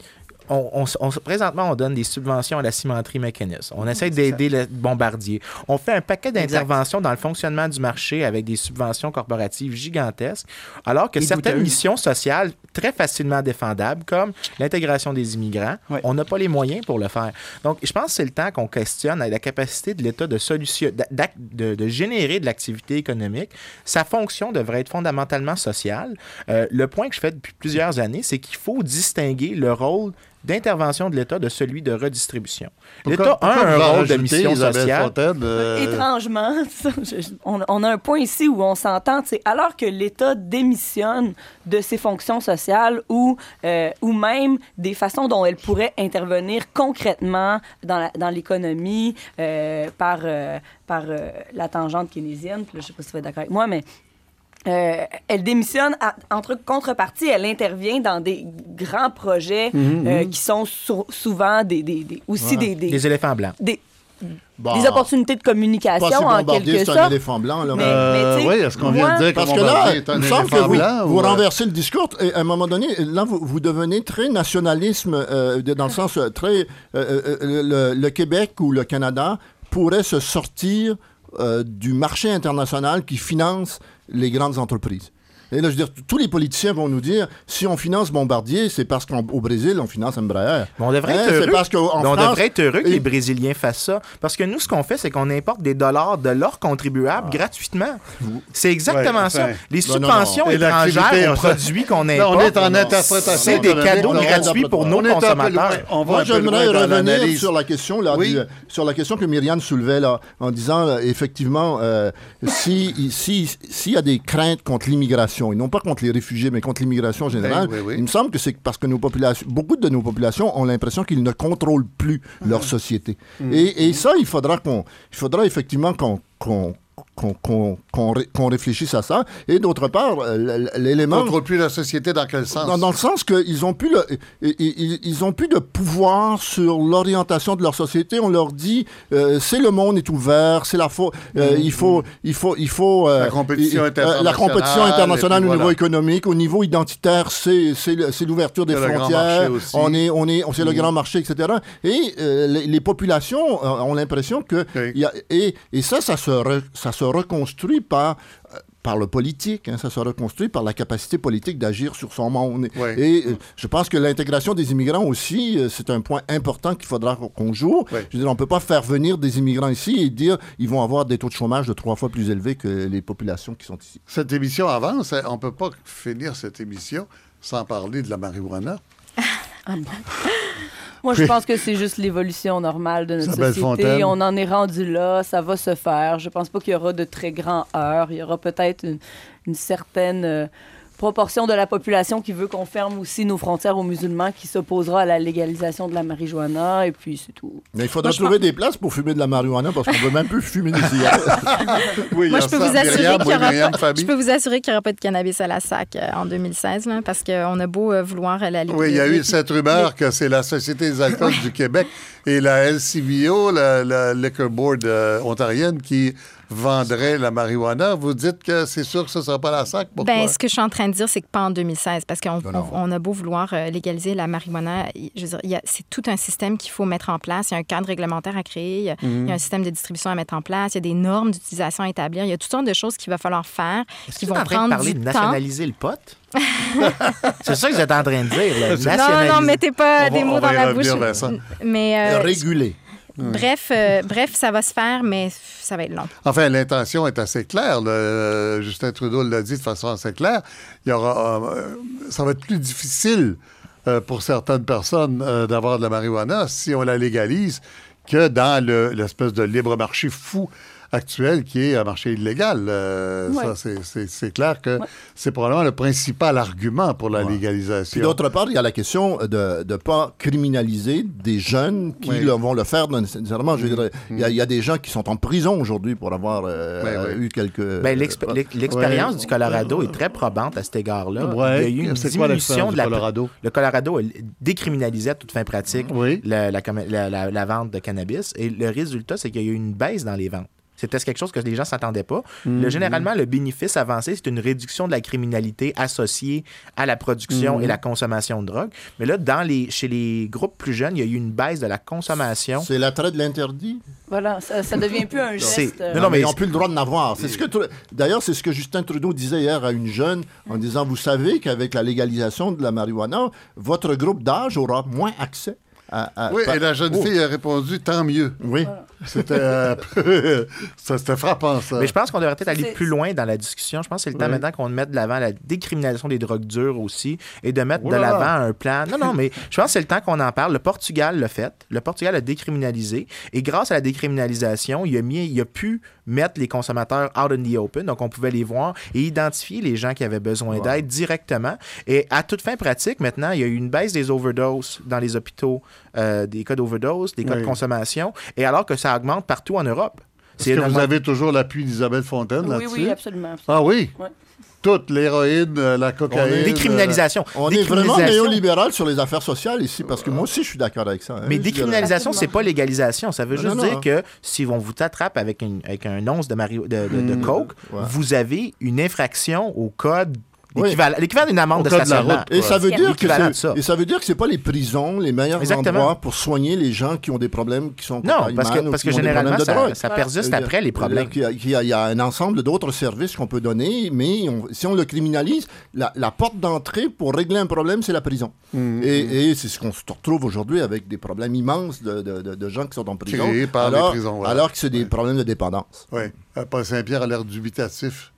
on, présentement, on donne des subventions à la cimenterie mécaniste. On essaie d'aider les bombardiers. On fait un paquet d'interventions dans le fonctionnement du marché avec des subventions corporatives gigantesques, alors que certaines missions sociales très facilement défendables, comme l'intégration des immigrants, on n'a pas les moyens pour le faire. Donc, je pense que c'est le temps qu'on questionne la capacité de l'État de, solution, de, générer de l'activité économique. Sa fonction devrait être fondamentalement sociale. Euh, le point que je fais depuis plusieurs années, c'est qu'il faut distinguer le rôle d'intervention de l'État de celui de redistribution. L'État a un rôle de mission sociale? Euh, Étrangement, on, a un point ici où on s'entend, alors que l'État démissionne de ses fonctions sociales ou, euh, ou même des façons dont elle pourrait intervenir concrètement dans l'économie euh, par, par la tangente keynésienne, je ne sais pas si vous êtes d'accord avec moi, mais euh, elle démissionne entre contrepartie, elle intervient dans des grands projets mhm, euh, mhm. qui sont souvent des, des, aussi des, des, éléphants blancs. Des, des opportunités de communication en quelque sorte. c'est un éléphant blanc. Là, mais, euh, oui, est-ce qu'on vient de dire Parce que là, il me semble que vous, vous renversez le discours. Et à un moment donné, là, vous, vous devenez très nationalisme, dans le sens très... le, le, Québec ou le Canada pourrait se sortir du marché international qui finance les grandes entreprises. Et là, je veux dire, tous les politiciens vont nous dire, si on finance Bombardier, c'est parce qu'au Brésil, on finance Embraer. on devrait être heureux. Parce on devrait être heureux que les Brésiliens fassent ça. Parce que nous, ce qu'on fait, c'est qu'on importe des dollars de leurs contribuables ah. gratuitement. C'est exactement ça. Les subventions étrangères aux produits qu'on importe, on est en interprétation. C'est des cadeaux gratuits pour nos consommateurs. Moi, j'aimerais revenir sur la question là, sur la question que Myriam soulevait là, en disant, effectivement, euh, si s'il y a des craintes contre l'immigration, et non pas contre les réfugiés, mais contre l'immigration générale. Ben il me semble que c'est parce que nos populations, beaucoup de nos populations ont l'impression qu'ils ne contrôlent plus leur société. Mmh. Et, et, ça, il faudra qu'on, il faudra effectivement qu'on qu'on réfléchisse à ça. Et d'autre part, euh, l'élément... Contrôle plus la société dans quel sens? Dans, le sens qu'ils ont plus le, ils, ils, ont plus de pouvoir sur l'orientation de leur société. On leur dit, euh, c'est le monde est ouvert, c'est la faute, euh, mm-hmm. il faut, il faut, il faut la compétition internationale, la compétition internationale au niveau économique, au niveau identitaire, c'est l'ouverture des frontières. On est, on est, c'est le mm-hmm. grand marché, etc. Et les, populations ont l'impression que, y a, et, et ça, ça se, ça se reconstruit par euh, par le politique, hein, ça se reconstruit par la capacité politique d'agir sur son monde. Et euh, je pense que l'intégration des immigrants aussi, euh, c'est un point important qu'il faudra qu'on joue. Je veux dire, on ne peut pas faire venir des immigrants ici et dire ils vont avoir des taux de chômage de trois fois plus élevés que les populations qui sont ici. Cette émission avance. Hein. On ne peut pas finir cette émission sans parler de la marijuana. Ah moi, je pense que c'est juste l'évolution normale de notre société. On en est rendu là, ça va se faire. Je pense pas qu'il y aura de très grands heures. Il y aura peut-être une, une, certaine euh, proportion de la population qui veut qu'on ferme aussi nos frontières aux musulmans, qui s'opposera à la légalisation de la marijuana, et puis c'est tout. Mais il faudra trouver des places pour fumer de la marijuana, parce qu'on ne veut même plus fumer des cigarettes. Moi, je peux, vous assurer qu'il aura je peux vous assurer qu'il n'y aura pas de cannabis à la SAC euh, en 2016, là, parce qu'on a beau euh, vouloir la légaliser. Oui, il y a eu cette rumeur que c'est la Société des alcools du Québec et la LCBO, la, Liquor Board euh, ontarienne, qui vendrait la marijuana. Vous dites que c'est sûr que ce ne sera pas la SAC. Pourquoi? Ben, ce que je suis en train de dire, c'est que pas en 2016, parce qu'on on, a beau vouloir euh, légaliser la marijuana, je veux dire, c'est tout un système qu'il faut mettre en place. Il y a un cadre réglementaire à créer, il y, a, mhm. un système de distribution à mettre en place, il y a des normes d'utilisation à établir, il y a toutes sortes de choses qu'il va falloir faire qui vont prendre parler de nationaliser le pot? c'est ça que vous êtes en train de dire. Non, non, mettez pas des mots dans la bouche. Mais euh, réguler. Bref, euh, bref, ça va se faire, mais ça va être long. Enfin, l'intention est assez claire. Euh, Justin Trudeau l'a dit de façon assez claire. Il y aura, euh, ça va être plus difficile pour certaines personnes d'avoir de la marijuana si on la légalise que dans l'espèce de libre marché fou actuel qui est un marché illégal. Euh, ça, c'est clair que c'est probablement le principal argument pour la légalisation. Puis d'autre part, il y a la question de ne pas criminaliser des jeunes qui vont le faire nécessairement. Je veux il, y a, des gens qui sont en prison aujourd'hui pour avoir euh, eu quelques... Ben, l'expérience du Colorado est très probante à cet égard-là. il y a eu une diminution de la... Colorado? Le Colorado décriminalisait à toute fin pratique la, la vente de cannabis et le résultat, c'est qu'il y a eu une baisse dans les ventes. C'était quelque chose que les gens ne s'attendaient pas. Mhm. généralement, le bénéfice avancé, c'est une réduction de la criminalité associée à la production et mhm. la consommation de drogue. Mais là, dans les, chez les groupes plus jeunes, il y a eu une baisse de la consommation. C'est l'attrait de l'interdit? Voilà, ça, ça, devient plus un geste. Non, non, mais ils n'ont plus le droit de n'avoir. C'est ce que D'ailleurs, c'est ce que Justin Trudeau disait hier à une jeune en disant, vous savez qu'avec la légalisation de la marijuana, votre groupe d'âge aura moins accès oui, et la jeune oh. fille a répondu tant mieux. Oui. C'était C'était frappant, ça. Mais je pense qu'on devrait peut-être aller plus loin dans la discussion. Je pense que c'est le temps maintenant qu'on mette de l'avant la décriminalisation des drogues dures aussi et de mettre de l'avant un plan. Non, non, mais je pense que c'est le temps qu'on en parle. Le Portugal l'a fait. Le Portugal a décriminalisé. Et grâce à la décriminalisation, il a, mis, il a pu mettre les consommateurs out in the open. Donc, on pouvait les voir et identifier les gens qui avaient besoin d'aide directement. Et à toute fin pratique, maintenant, il y a eu une baisse des overdoses dans les hôpitaux, euh, des cas d'overdose, des cas de consommation. Et alors que ça augmente partout en Europe. Est-ce que vous avez toujours l'appui d'Isabelle Fontaine là-dessus? Oui, oui, absolument, Ah oui? Toute l'héroïne, euh, la cocaïne. Décriminalisation. On est vraiment néolibéral sur les affaires sociales ici, parce que moi aussi, je suis d'accord avec ça. Hein. Mais décriminalisation, c'est pas légalisation. Ça veut juste dire que si on vous attrape avec, avec un once de, de, hmm. coke, vous avez une infraction au code L'équivalent d'une amende de stationnement. Et ça veut dire que et ça veut dire que c'est pas les prisons les meilleurs endroits pour soigner les gens qui ont des problèmes qui sont non parce que parce que généralement ça, ça, persiste après les problèmes. Il y, a, un ensemble d'autres services qu'on peut donner, mais si on le criminalise, la, porte d'entrée pour régler un problème, c'est la prison. Mmh. Et, c'est ce qu'on se retrouve aujourd'hui avec des problèmes immenses de, de, gens qui sont en prison. par alors, les prisons, alors que c'est des problèmes de dépendance. Oui. Euh, Paul Saint-Pierre a l'air dubitatif.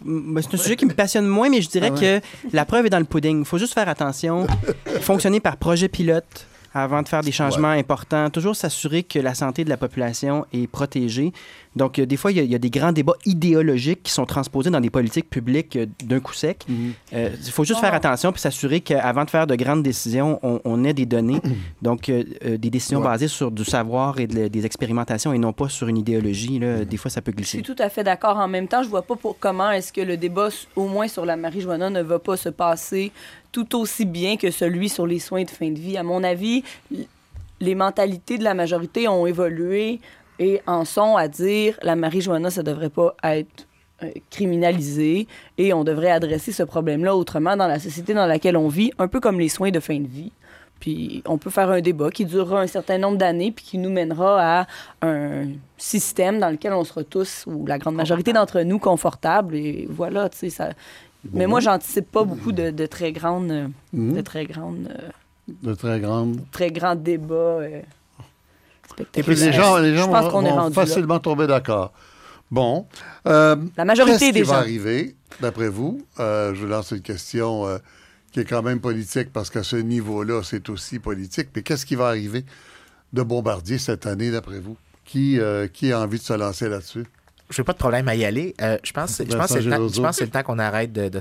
C'est un sujet qui me passionne moins, mais je dirais ah que la preuve est dans le pudding. Il faut juste faire attention. Fonctionner par projet pilote avant de faire des changements importants. Toujours s'assurer que la santé de la population est protégée. Donc, euh, des fois, il y, a, des grands débats idéologiques qui sont transposés dans des politiques publiques euh, d'un coup sec. Mhm. Euh, il faut juste faire attention puis s'assurer qu'avant de faire de grandes décisions, on, ait des données. Donc, des décisions basées sur du savoir et des expérimentations et non pas sur une idéologie. Là. Des fois, ça peut glisser. Je suis tout à fait d'accord. En même temps, je vois pas pour comment est-ce que le débat, au moins sur la marijuana, ne va pas se passer tout aussi bien que celui sur les soins de fin de vie. À mon avis, les mentalités de la majorité ont évolué et en sont à dire la marijuana, ça devrait pas être euh, criminalisé et on devrait adresser ce problème-là autrement dans la société dans laquelle on vit, un peu comme les soins de fin de vie. Puis on peut faire un débat qui durera un certain nombre d'années puis qui nous mènera à un système dans lequel on sera tous, ou la grande majorité d'entre nous, confortables. Et voilà, tu sais, ça, mais moi, j'anticipe pas beaucoup de, très grandes. Euh. De très grandes. Euh, de très grandes. Très grands débats. Euh, Et puis les gens, les gens vont, facilement tomber d'accord. Bon. la majorité des gens. va arriver, d'après vous? je lance une question qui est quand même politique parce qu'à ce niveau-là, c'est aussi politique. Mais qu'est-ce qui va arriver de Bombardier cette année, d'après vous? Qui, qui a envie de se lancer là-dessus? Je n'ai pas de problème à y aller. Euh, je pense, je pense, que c'est le temps qu'on arrête de, de,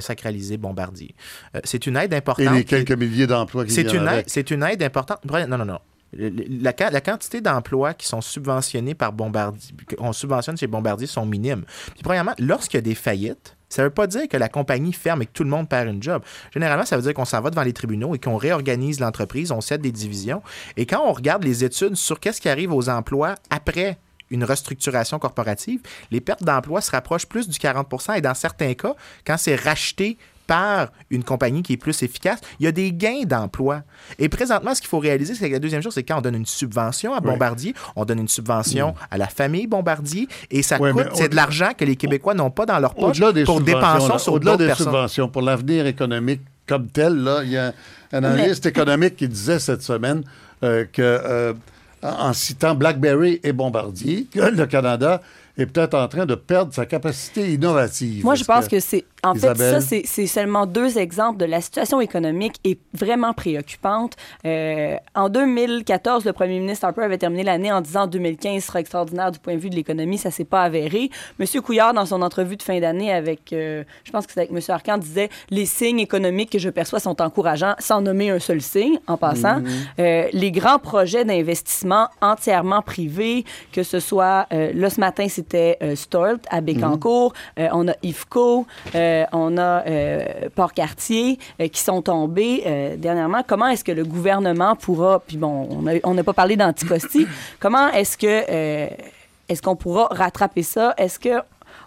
sacraliser Bombardier. Euh, c'est une aide importante. Et les quelques milliers d'emplois qui C'est une, aide, c'est une aide importante. Non, non, non. La, la, quantité d'emplois qui sont subventionnés par Bombardier, qu'on subventionne chez Bombardier, sont minimes. Puis, premièrement, lorsqu'il y a des faillites, ça ne veut pas dire que la compagnie ferme et que tout le monde perd une job. Généralement, ça veut dire qu'on s'en va devant les tribunaux et qu'on réorganise l'entreprise, on cède des divisions. Et quand on regarde les études sur qu'est-ce qui arrive aux emplois après une restructuration corporative, les pertes d'emplois se rapprochent plus du 40 et dans certains cas, quand c'est racheté par une compagnie qui est plus efficace, il y a des gains d'emploi. Et présentement, ce qu'il faut réaliser, c'est que la deuxième chose, c'est quand on donne une subvention à Bombardier, on donne une subvention mm. à la famille Bombardier, et ça coûte, c'est de l'argent que les Québécois n'ont pas dans leur poche pour dépenser sur Au-delà des subventions, pour l'avenir économique comme tel, là, il y a un analyste économique qui disait cette semaine euh, que, euh, en citant BlackBerry et Bombardier, que le Canada est peut-être en train de perdre sa capacité innovative. Moi, je pense que, c'est. En fait, ça, c'est seulement deux exemples de la situation économique est vraiment préoccupante. Euh, en 2014, le premier ministre Harper avait terminé l'année en disant 2015 sera extraordinaire du point de vue de l'économie. Ça s'est pas avéré. Monsieur Couillard, dans son entrevue de fin d'année avec, euh, je pense que c'était avec Monsieur Arcan, disait les signes économiques que je perçois sont encourageants, sans nommer un seul signe, en passant. Mhm. euh, les grands projets d'investissement entièrement privés, que ce soit, là, ce matin, c'est c'était euh, Stolt à Bécancourt, mhm. euh, on a IFCO, euh, on a Port-Cartier qui sont tombés dernièrement. Comment est-ce que le gouvernement pourra, puis bon, on n'a pas parlé d'anticosti, comment est-ce que est-ce qu'on pourra rattraper ça? Est-ce que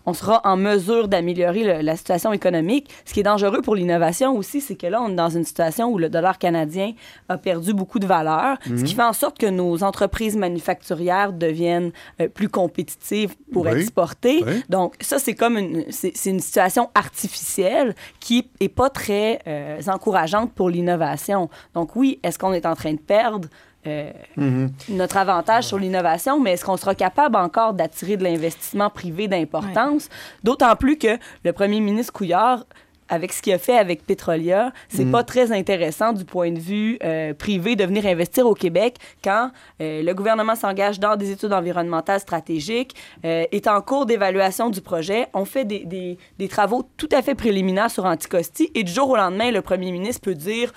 on sera en mesure d'améliorer la situation économique. Ce qui est dangereux pour l'innovation aussi, c'est que là, on est dans une situation où le dollar canadien a perdu beaucoup de valeur, ce qui mhm. fait en sorte que nos entreprises manufacturières deviennent euh, plus compétitives pour exporter. Donc, ça, c'est comme une, c'est, une situation artificielle qui est pas très euh, encourageante pour l'innovation. Donc, oui, est-ce qu'on est en train de perdre? Euh, mm-hmm. notre avantage sur l'innovation, mais est-ce qu'on sera capable encore d'attirer de l'investissement privé d'importance? D'autant plus que le premier ministre Couillard avec ce qu'il a fait avec Petrolia, c'est mm-hmm. pas très intéressant du point de vue euh, privé de venir investir au Québec quand euh, le gouvernement s'engage dans des études environnementales stratégiques, est en cours d'évaluation du projet, on fait des, des, des, travaux tout à fait préliminaires sur Anticosti et du jour au lendemain, le premier ministre peut dire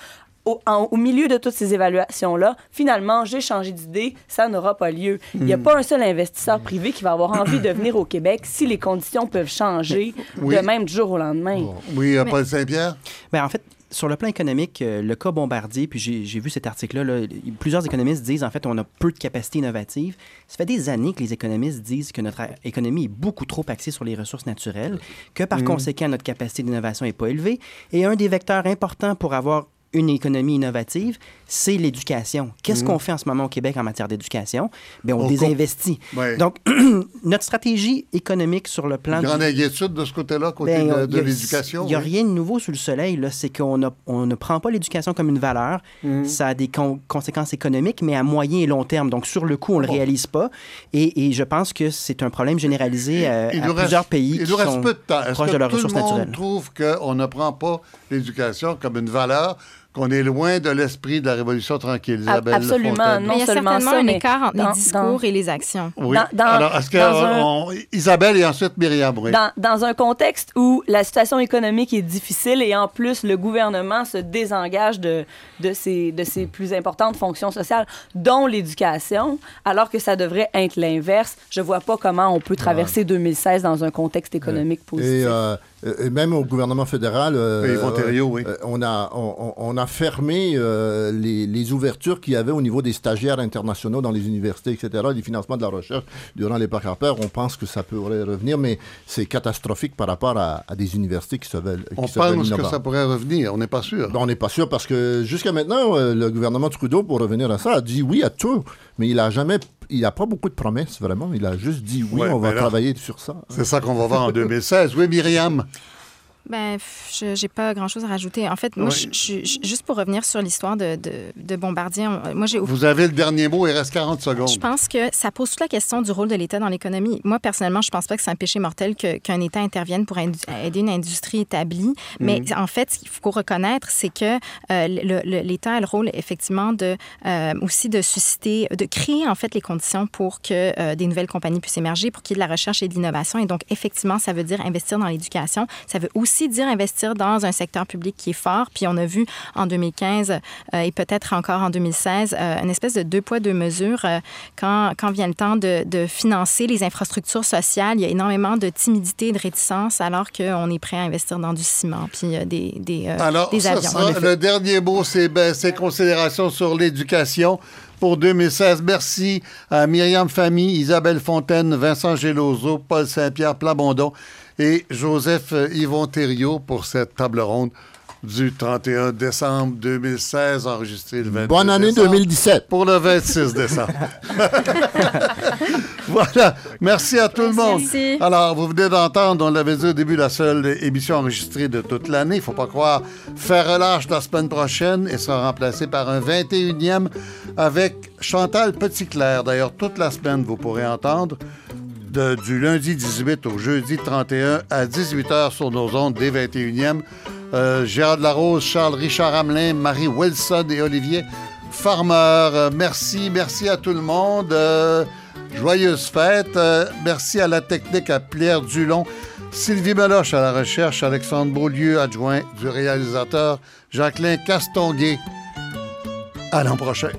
au, milieu de toutes ces évaluations-là, finalement, j'ai changé d'idée, ça n'aura pas lieu. Il n'y a hmm. pas un seul investisseur privé qui va avoir envie de venir au Québec si les conditions peuvent changer de même du jour au lendemain. Oui, euh, Paul Saint-Pierre? Mais ben, en fait, sur le plan économique, euh, le cas Bombardier, puis j'ai vu cet article-là, plusieurs économistes disent en fait on a peu de capacité innovative. Ça fait des années que les économistes disent que notre économie est beaucoup trop axée sur les ressources naturelles, que par hmm. conséquent notre capacité d'innovation n'est pas élevée. Et un des vecteurs importants pour avoir une économie innovative, c'est l'éducation. Qu'est-ce mm. qu'on fait en ce moment au Québec en matière d'éducation? Bien, on, désinvestit. Donc, notre stratégie économique sur le plan... Une grande inquiétude de ce côté-là, côté ben, de, l'éducation. Il n'y a, rien de nouveau sous le soleil. C'est qu'on on ne prend pas l'éducation comme une valeur. Mm. Ça a des conséquences économiques, mais à moyen et long terme. Donc, sur le coup, on ne le réalise pas. Et, je pense que c'est un problème généralisé euh, à, plusieurs pays il qui sont peu de temps. proches de leurs ressources naturelles. Tout le monde trouve qu'on ne prend pas l'éducation comme une valeur? Qu'on est loin de l'esprit de la Révolution tranquille, Isabelle Absolument. Non mais il y a certainement un écart entre les discours et les actions. Oui. Alors, est-ce que Isabelle et ensuite Myriam, oui. Dans, dans, un contexte où la situation économique est difficile et en plus le gouvernement se désengage de, de, ses, de ses plus importantes fonctions sociales, dont l'éducation, alors que ça devrait être l'inverse, je vois pas comment on peut traverser 2016 dans un contexte économique positif. Et, euh, et même au gouvernement fédéral, euh, Ontario, oui. Euh, on, a, on, on, a fermé euh, les, les, ouvertures qu'il y avait au niveau des stagiaires internationaux dans les universités, etc., les financements de la recherche durant les parcs Harper. On pense que ça pourrait revenir, mais c'est catastrophique par rapport à, à, des universités qui se veulent. Qui on pense que ça pourrait revenir, on n'est pas sûr. on n'est pas sûr parce que jusqu'à maintenant, le gouvernement Trudeau, pour revenir à ça, a dit oui à tout, mais il n'a jamais il n'a pas beaucoup de promesses, vraiment. Il a juste dit oui, on va travailler sur ça. C'est ça qu'on va voir en 2016. Oui, Myriam. Ben, je n'ai pas grand-chose à rajouter. En fait, moi, je, juste pour revenir sur l'histoire de, de, Bombardier, moi, j'ai... Vous avez le dernier mot, il reste 40 secondes. Je pense que ça pose toute la question du rôle de l'État dans l'économie. Moi, personnellement, je pense pas que c'est un péché mortel qu'un État intervienne pour aider une industrie établie. Mais mhm. en fait, ce qu'il faut reconnaître, c'est que euh, l'État a le rôle, effectivement, de, euh, aussi de susciter, de créer, en fait, les conditions pour que euh, des nouvelles compagnies puissent émerger, pour qu'il y ait de la recherche et de l'innovation. Et donc, effectivement, ça veut dire investir dans l'éducation. Ça veut aussi aussi dire investir dans un secteur public qui est fort. Puis on a vu en 2015 euh, et peut-être encore en 2016 euh, une espèce de deux poids, deux mesures. quand, quand vient le temps de, de, financer les infrastructures sociales, il y a énormément de timidité et de réticence alors qu'on est prêt à investir dans du ciment puis des, des, alors, des avions. le dernier mot, c'est ben, ces considérations sur l'éducation pour 2016. Merci à Myriam Famille, Isabelle Fontaine, Vincent Gelozo, Paul Saint-Pierre Plabondon et Joseph Yvon Thériault pour cette table ronde du 31 décembre 2016, enregistré le 22 Bonne année 2017. Pour le 26 décembre. voilà. Merci à tout le monde. Alors, vous venez d'entendre, on l'avait dit au début, la seule émission enregistrée de toute l'année. Il ne faut pas croire. Faire relâche la semaine prochaine et sera remplacé par un 21e avec Chantal Petitclerc. D'ailleurs, toute la semaine, vous pourrez entendre. Du lundi 18 au jeudi 31 à 18h sur nos ondes des 21e. Euh, Gérard Larose, Charles Richard Hamelin, Marie Wilson et Olivier Farmer. Euh, merci, merci à tout le monde. Euh, joyeuse fête. merci à la technique à Pierre Dulon. Sylvie Meloche à la recherche, Alexandre Beaulieu, adjoint du réalisateur, Jacqueline Castonguay. À l'an prochain.